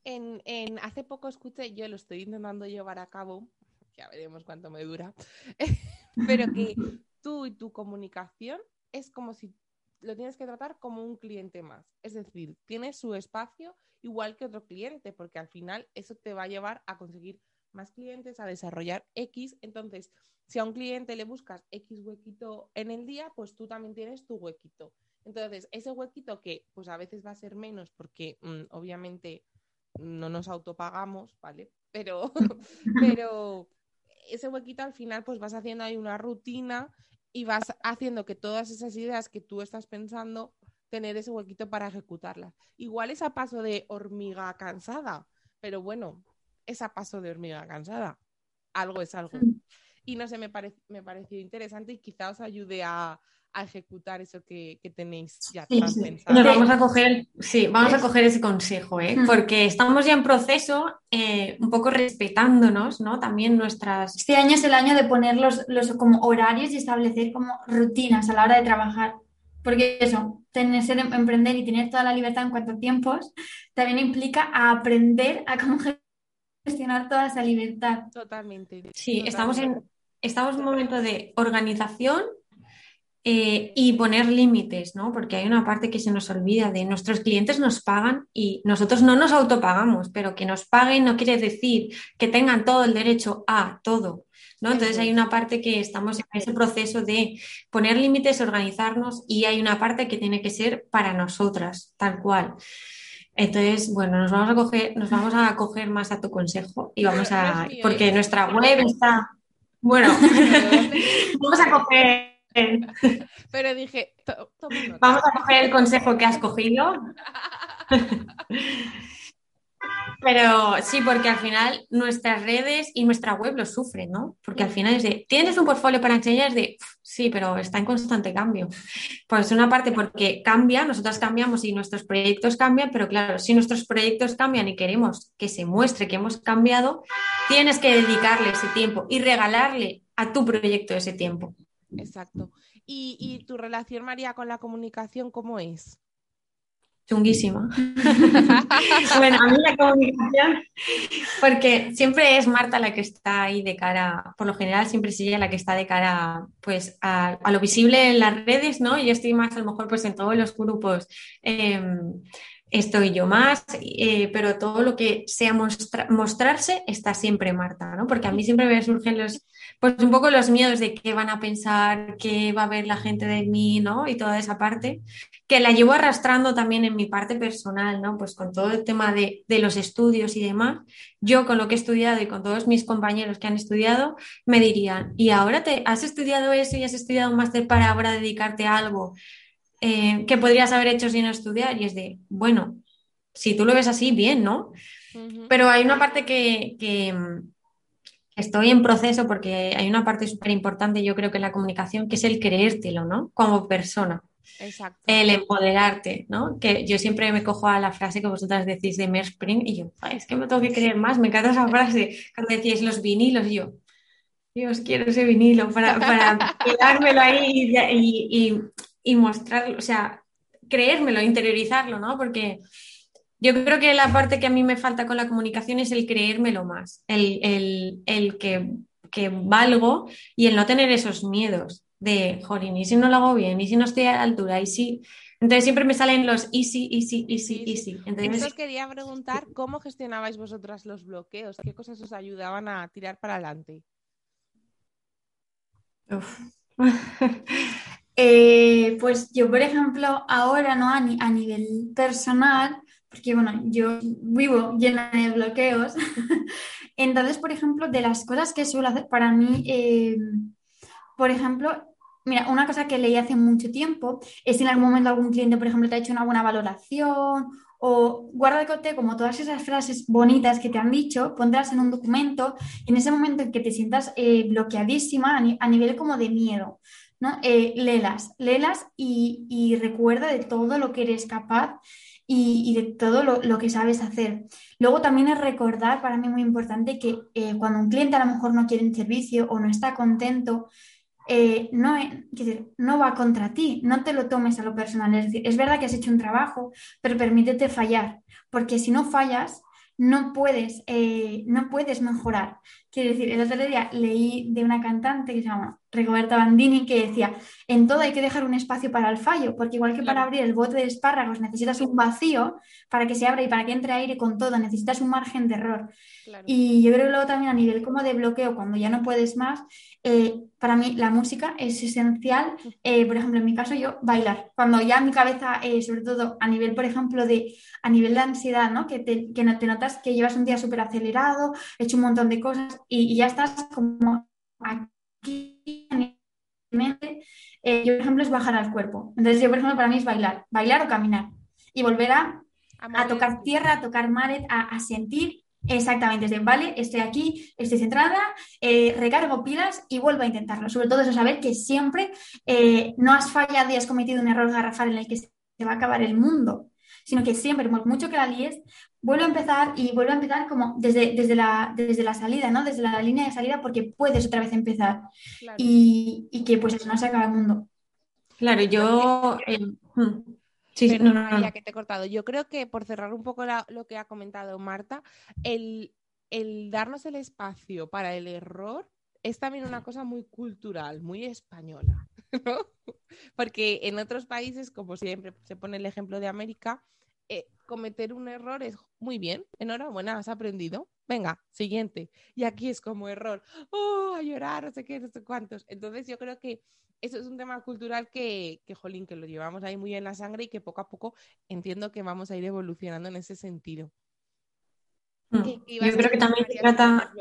En, hace poco escuché, yo lo estoy intentando llevar a cabo, ya veremos cuánto me dura, pero que tú y tu comunicación es como si lo tienes que tratar como un cliente más. Es decir, tiene su espacio igual que otro cliente, porque al final eso te va a llevar a conseguir más clientes, a desarrollar X. Entonces, si a un cliente le buscas X huequito en el día, pues tú también tienes tu huequito. Entonces, ese huequito que pues a veces va a ser menos porque mm, obviamente no nos autopagamos, ¿vale? Pero, pero ese huequito al final pues vas haciendo ahí una rutina y vas haciendo que todas esas ideas que tú estás pensando, tener ese huequito para ejecutarlas. Igual es a paso de hormiga cansada, pero bueno, es a paso de hormiga cansada. Algo es algo. Y no sé, me, me pareció interesante y quizá os ayude a, a ejecutar eso que, tenéis ya sí, pensado. vamos a coger, sí, vamos a coger ese consejo, ¿eh? porque estamos ya en proceso, eh, un poco respetándonos, ¿no? También nuestras. Este año es el año de poner los, los como horarios y establecer como rutinas a la hora de trabajar. Porque eso, tener, ser, emprender y tener toda la libertad en cuanto a tiempos, también implica aprender a cómo gestionar toda esa libertad. Totalmente. Sí, estamos en, estamos en un momento de organización eh, y poner límites, ¿no? Porque hay una parte que se nos olvida de nuestros clientes nos pagan y nosotros no nos autopagamos, pero que nos paguen no quiere decir que tengan todo el derecho a todo. ¿no? Entonces hay una parte que estamos en ese proceso de poner límites, organizarnos y hay una parte que tiene que ser para nosotras, tal cual. Entonces, bueno, nos vamos a coger, nos vamos a coger más a tu consejo y vamos a, porque nuestra web está, bueno, vamos a coger Pero dije, vamos a coger el consejo que has cogido. Pero sí, porque al final nuestras redes y nuestra web lo sufren, ¿no? Porque al final es de, ¿tienes un portfolio para enseñar? de, sí, pero está en constante cambio. Pues una parte porque cambia, nosotras cambiamos y nuestros proyectos cambian, pero claro, si nuestros proyectos cambian y queremos que se muestre que hemos cambiado, tienes que dedicarle ese tiempo y regalarle a tu proyecto ese tiempo. Exacto. ¿Y, tu relación, María, con la comunicación, cómo es? Chunguísima. bueno, a mí la comunicación, porque siempre es Marta la que está ahí de cara, por lo general siempre es ella la que está de cara pues a, lo visible en las redes, ¿no? Y yo estoy más a lo mejor pues en todos los grupos. Em, estoy yo más, eh, pero todo lo que sea mostrarse está siempre Marta, ¿no? Porque a mí siempre me surgen los, pues un poco los miedos de qué van a pensar, qué va a ver la gente de mí, ¿no? Y toda esa parte, que la llevo arrastrando también en mi parte personal, ¿no? Pues con todo el tema de, de los estudios y demás, yo con lo que he estudiado y con todos mis compañeros que han estudiado, me dirían, ¿y ahora te has estudiado eso y has estudiado un máster para ahora dedicarte a algo? Eh, que podrías haber hecho sin estudiar y es de, bueno, si tú lo ves así, bien, ¿no? Pero hay una parte que, estoy en proceso porque hay una parte súper importante, yo creo que en la comunicación, que es el creértelo, ¿no? Como persona. Exacto. El empoderarte, ¿no? Que yo siempre me cojo a la frase que vosotras decís de Merspring y yo, es que me tengo que creer más, me encanta esa frase cuando decís los vinilos y yo, Dios, quiero ese vinilo para, para quedármelo ahí y, y mostrarlo, o sea, creérmelo, interiorizarlo, ¿no? Porque yo creo que la parte que a mí me falta con la comunicación es el creérmelo más, el, que, valgo y el no tener esos miedos de, jolín, ¿y si no lo hago bien? ¿Y si no estoy a la altura? ¿Y si...? Entonces siempre me salen los easy, easy, easy, easy. Entonces os quería preguntar cómo gestionabais vosotras los bloqueos, qué cosas os ayudaban a tirar para adelante. Eh, pues yo, por ejemplo, ahora, ¿no? A, a, nivel personal, porque bueno, yo vivo llena de bloqueos. Entonces, por ejemplo, de las cosas que suelo hacer para mí, eh, por ejemplo, mira, una cosa que leí hace mucho tiempo es si en algún momento algún cliente, por ejemplo, te ha hecho una buena valoración o guarda de como todas esas frases bonitas que te han dicho, pondrás en un documento en ese momento en que te sientas eh, bloqueadísima a, nivel como de miedo. ¿no? Eh, léelas, léelas y, recuerda de todo lo que eres capaz y, de todo lo, que sabes hacer. Luego también es recordar, para mí muy importante, que eh, cuando un cliente a lo mejor no quiere un servicio o no está contento, eh, no, no va contra ti, no te lo tomes a lo personal. Es decir, es verdad que has hecho un trabajo, pero permítete fallar, porque si no fallas, no puedes, no puedes mejorar. Quiero decir, el otro día leí de una cantante que se llama Rigoberta Bandini que decía, en todo hay que dejar un espacio para el fallo, porque igual que para abrir el bote de espárragos necesitas un vacío para que se abra y para que entre aire con todo, necesitas un margen de error. Y yo creo que luego también a nivel como de bloqueo, cuando ya no puedes más, eh, para mí la música es esencial. Eh, por ejemplo, en mi caso yo bailar. Cuando ya mi cabeza, eh, sobre todo a nivel, por ejemplo, de, a nivel de ansiedad, ¿no? Que, te, que te notas que llevas un día súper acelerado, hecho un montón de cosas y, ya estás como aquí en mente. yo, por ejemplo, es bajar al cuerpo. Entonces, yo, por ejemplo, para mí es bailar, bailar o caminar y volver a, a, tocar tierra, a tocar maret, a, a sentir Exactamente, es de, vale, estoy aquí, estoy centrada, eh, recargo pilas y vuelvo a intentarlo. Sobre todo eso, saber que siempre eh, no has fallado y has cometido un error garrafal en el que se va a acabar el mundo, sino que siempre, por mucho que la líes, vuelvo a empezar y vuelvo a empezar como desde, desde, la, desde la salida, ¿no? Desde la línea de salida porque puedes otra vez empezar y, que pues eso no se acaba el mundo. Claro, yo... Eh, hmm. Sí, no, no, no. que te he cortado. Yo creo que por cerrar un poco lo que ha comentado Marta, el, darnos el espacio para el error es también una cosa muy cultural, muy española, ¿no? Porque en otros países, como siempre se pone el ejemplo de América, eh, cometer un error es muy bien, enhorabuena, has aprendido, venga, siguiente. Y aquí es como error, oh, a llorar, no sé qué, no sé cuántos. Entonces yo creo que eso es un tema cultural que, que, jolín, que lo llevamos ahí muy en la sangre y que poco a poco entiendo que vamos a ir evolucionando en ese sentido. Mm. Yo creo que también se trata,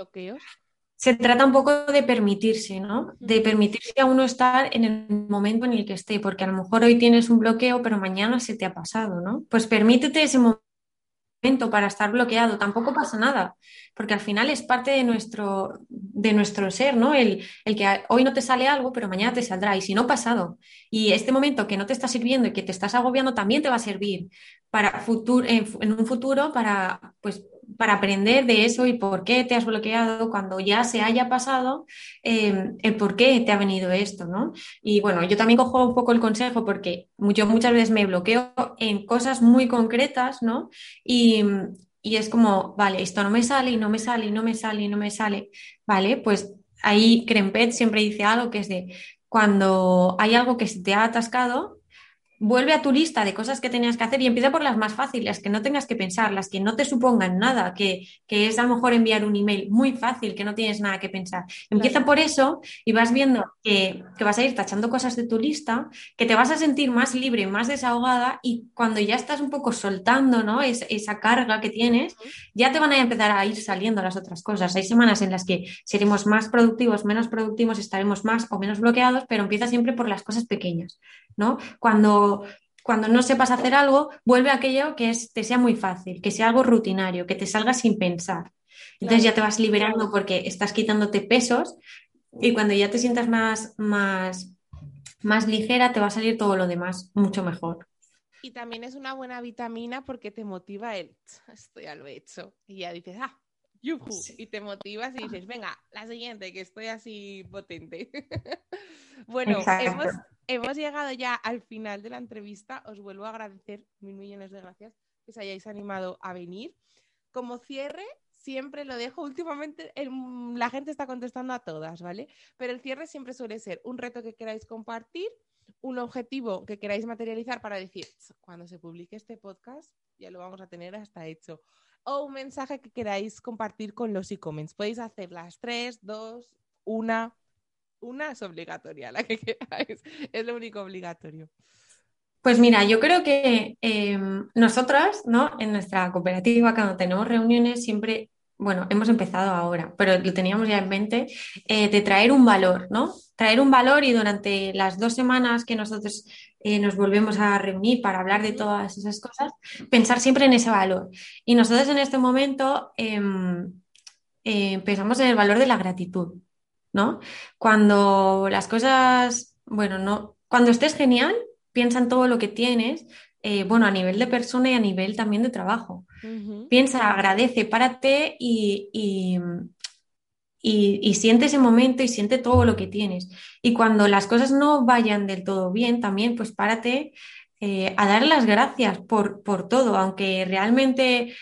se trata un poco de permitirse, ¿no? De permitirse a uno estar en el momento en el que esté, porque a lo mejor hoy tienes un bloqueo, pero mañana se te ha pasado, ¿no? Pues permítete ese momento para estar bloqueado, tampoco pasa nada, porque al final es parte de nuestro, de nuestro ser, ¿no? El, el, que hoy no te sale algo, pero mañana te saldrá, y si no pasado, y este momento que no te está sirviendo y que te estás agobiando también te va a servir para futuro, en, en un futuro para, pues, para aprender de eso y por qué te has bloqueado cuando ya se haya pasado, eh, el por qué te ha venido esto, ¿no? Y bueno, yo también cojo un poco el consejo porque yo muchas veces me bloqueo en cosas muy concretas, ¿no? Y, y es como, vale, esto no me sale y no me sale y no me sale y no me sale, ¿vale? Pues ahí Crempet siempre dice algo que es de cuando hay algo que se te ha atascado, vuelve a tu lista de cosas que tenías que hacer y empieza por las más fáciles, que no tengas que pensar, las que no te supongan nada, que, es a lo mejor enviar un email muy fácil, que no tienes nada que pensar. Empieza por eso y vas viendo que, vas a ir tachando cosas de tu lista, que te vas a sentir más libre, más desahogada y cuando ya estás un poco soltando ¿no? esa carga que tienes, ya te van a empezar a ir saliendo las otras cosas. Hay semanas en las que seremos más productivos, menos productivos, estaremos más o menos bloqueados, pero empieza siempre por las cosas pequeñas. ¿No? Cuando, cuando no sepas hacer algo, vuelve a aquello que es, te sea muy fácil, que sea algo rutinario, que te salga sin pensar. Entonces ya te vas liberando porque estás quitándote pesos y cuando ya te sientas más, más, más ligera, te va a salir todo lo demás mucho mejor. Y también es una buena vitamina porque te motiva el, esto ya lo he hecho. Y ya dices, ah, yuhu. Y te motivas y dices, venga, la siguiente, que estoy así potente. bueno, hemos, hemos llegado ya al final de la entrevista. Os vuelvo a agradecer mil millones de gracias que os hayáis animado a venir. Como cierre, siempre lo dejo. Últimamente la gente está contestando a todas, ¿vale? Pero el cierre siempre suele ser un reto que queráis compartir, un objetivo que queráis materializar para decir, cuando se publique este podcast, ya lo vamos a tener hasta hecho. O un mensaje que queráis compartir con los e-comments. Podéis hacer las tres, dos, una, una es obligatoria, la que queráis. Es lo único obligatorio. Pues mira, yo creo que em, nosotras, ¿no? En nuestra cooperativa, cuando tenemos reuniones, siempre, bueno, hemos empezado ahora, pero lo teníamos ya en mente, eh, de traer un valor, ¿no? Traer un valor y durante las dos semanas que nosotros eh, nos volvemos a reunir para hablar de todas esas cosas, pensar siempre en ese valor. Y nosotros en este momento em, eh, pensamos en el valor de la gratitud. ¿no? Cuando las cosas, bueno, no, cuando estés genial, piensa en todo lo que tienes, eh, bueno, a nivel de persona y a nivel también de trabajo. Piensa, agradece, párate y, y, y, siente ese momento y siente todo lo que tienes. Y cuando las cosas no vayan del todo bien, también pues párate eh, a dar las gracias por, por todo, aunque realmente,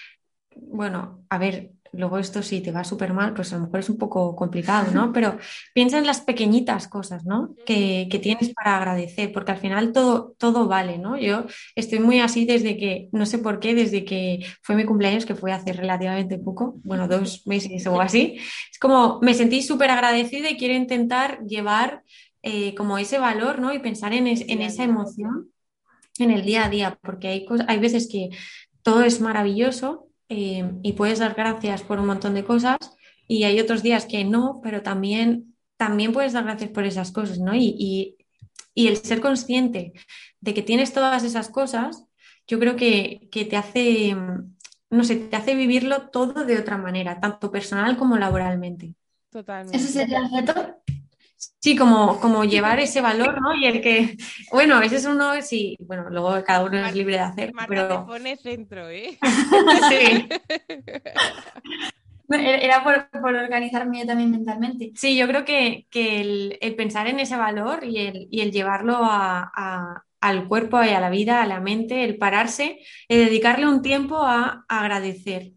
bueno, a ver, luego esto si te va súper mal, pues a lo mejor es un poco complicado, ¿no? Pero piensa en las pequeñitas cosas, ¿no? Que, tienes para agradecer, porque al final todo, todo vale, ¿no? Yo estoy muy así desde que, no sé por qué, desde que fue mi cumpleaños, que fue hace relativamente poco, bueno, dos meses o así, es como me sentí súper agradecida y quiero intentar llevar eh, como ese valor, ¿no? Y pensar en, en esa emoción en el día a día, porque hay, hay veces que todo es maravilloso, eh, y puedes dar gracias por un montón de cosas y hay otros días que no, pero también, también puedes dar gracias por esas cosas, ¿no? Y, el ser consciente de que tienes todas esas cosas, yo creo que, te hace, no sé, te hace vivirlo todo de otra manera, tanto personal como laboralmente. Totalmente. ¿Ese sería el reto? Sí, como, como llevar ese valor, ¿no? Y el que, bueno, ese es uno, sí, bueno, luego cada uno es libre de hacer, pero... te pone centro, ¿eh? sí. Era por, por, organizarme también mentalmente. Sí, yo creo que, el, pensar en ese valor y el, y el llevarlo al cuerpo y a la vida, a la mente, el pararse, el dedicarle un tiempo a agradecer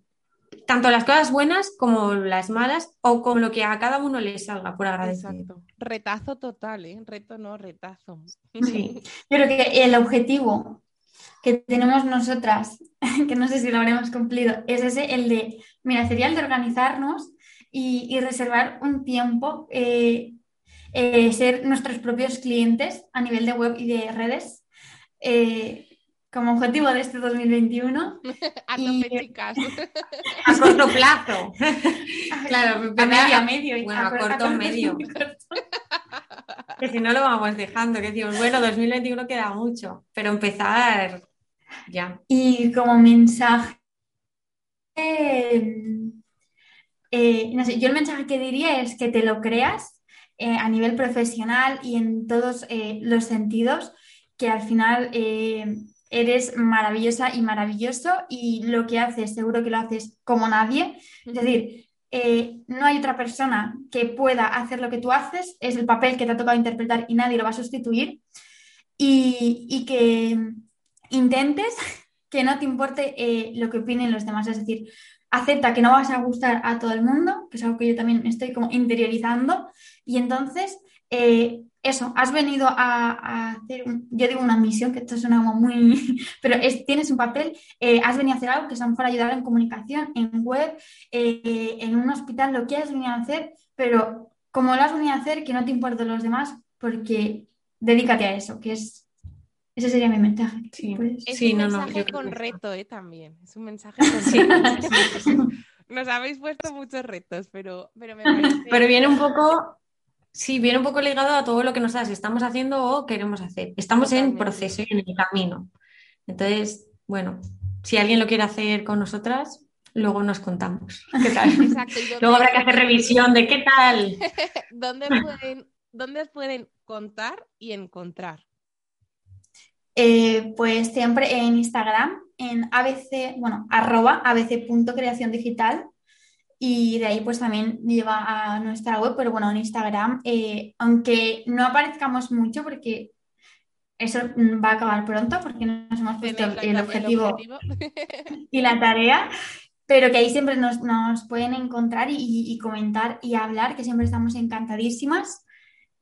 tanto las cosas buenas como las malas o con lo que a cada uno le salga por agradecer. Retazo total, ¿eh? Reto no, retazo. Sí. Yo creo que el objetivo que tenemos nosotras, que no sé si lo habremos cumplido, es ese, el de, mira, sería el de organizarnos y, reservar un tiempo, eh, eh, ser nuestros propios clientes a nivel de web y de redes. Eh, como objetivo de este 2021. a y... a corto plazo. claro, a medio, a medio. Bueno, a, corto, medio. que si no lo vamos dejando, que decimos, bueno, 2021 queda mucho, pero empezar ya. Y como mensaje, eh, no sé, yo el mensaje que diría es que te lo creas eh, a nivel profesional y en todos eh, los sentidos, que al final eres maravillosa y maravilloso y lo que haces seguro que lo haces como nadie. Es decir, eh, no hay otra persona que pueda hacer lo que tú haces, es el papel que te ha tocado interpretar y nadie lo va a sustituir. Y, que intentes que no te importe eh, lo que opinen los demás, es decir, acepta que no vas a gustar a todo el mundo, que es algo que yo también estoy como interiorizando, y entonces eh, eso, has venido a, hacer, yo digo una misión, que esto suena como muy, pero es, tienes un papel, eh, has venido a hacer algo que es a lo mejor ayudar en comunicación, en web, eh, en un hospital, lo que has venido a hacer, pero como lo has venido a hacer, que no te importen los demás, porque dedícate a eso, que es ese sería mi mensaje. Sí, pues, es un mensaje con reto, ¿eh? También. Es un mensaje con reto. Nos habéis puesto muchos retos, pero, pero me parece... Pero viene un poco, sí, viene un poco ligado a todo lo que nosotras estamos haciendo o queremos hacer. Estamos en proceso y en el camino. Entonces, bueno, si alguien lo quiere hacer con nosotras, luego nos contamos. ¿Qué tal? Exacto. luego habrá que hacer revisión de qué tal. ¿Dónde pueden, ¿Dónde pueden contar y encontrar? Eh, pues siempre en Instagram, en abc, bueno, arroba abc.creación digital y de ahí pues también lleva a nuestra web, pero bueno, en Instagram, eh, aunque no aparezcamos mucho porque eso va a acabar pronto porque nos hemos puesto el, objetivo, y la tarea, pero que ahí siempre nos, pueden encontrar y, comentar y hablar, que siempre estamos encantadísimas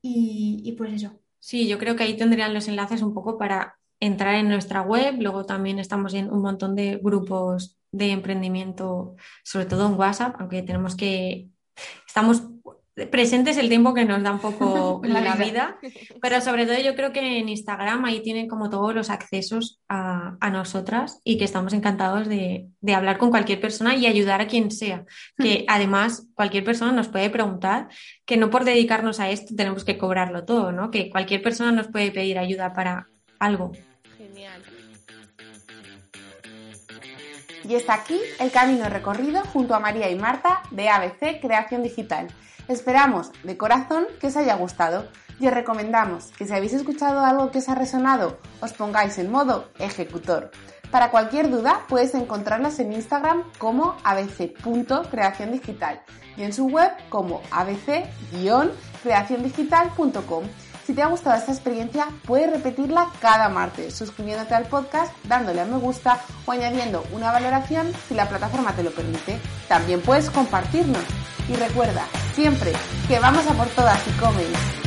y, y pues eso. Sí, yo creo que ahí tendrían los enlaces un poco para entrar en nuestra web, luego también estamos en un montón de grupos de emprendimiento, sobre todo en WhatsApp, aunque tenemos que, estamos presentes el tiempo que nos da un poco la, vida. pero sobre todo yo creo que en Instagram ahí tienen como todos los accesos a, nosotras y que estamos encantados de, de, hablar con cualquier persona y ayudar a quien sea. Que además cualquier persona nos puede preguntar, que no por dedicarnos a esto tenemos que cobrarlo todo, ¿no? Que cualquier persona nos puede pedir ayuda para algo. Y está aquí el camino recorrido junto a María y Marta de ABC Creación Digital. Esperamos de corazón que os haya gustado y os recomendamos que si habéis escuchado algo que os ha resonado, os pongáis en modo ejecutor. Para cualquier duda puedes encontrarlas en Instagram como abc.creaciondigital y en su web como abc-creaciondigital.com si te ha gustado esta experiencia, puedes repetirla cada martes, suscribiéndote al podcast, dándole a me gusta o añadiendo una valoración si la plataforma te lo permite. También puedes compartirnos. Y recuerda, siempre que vamos a por todas y comen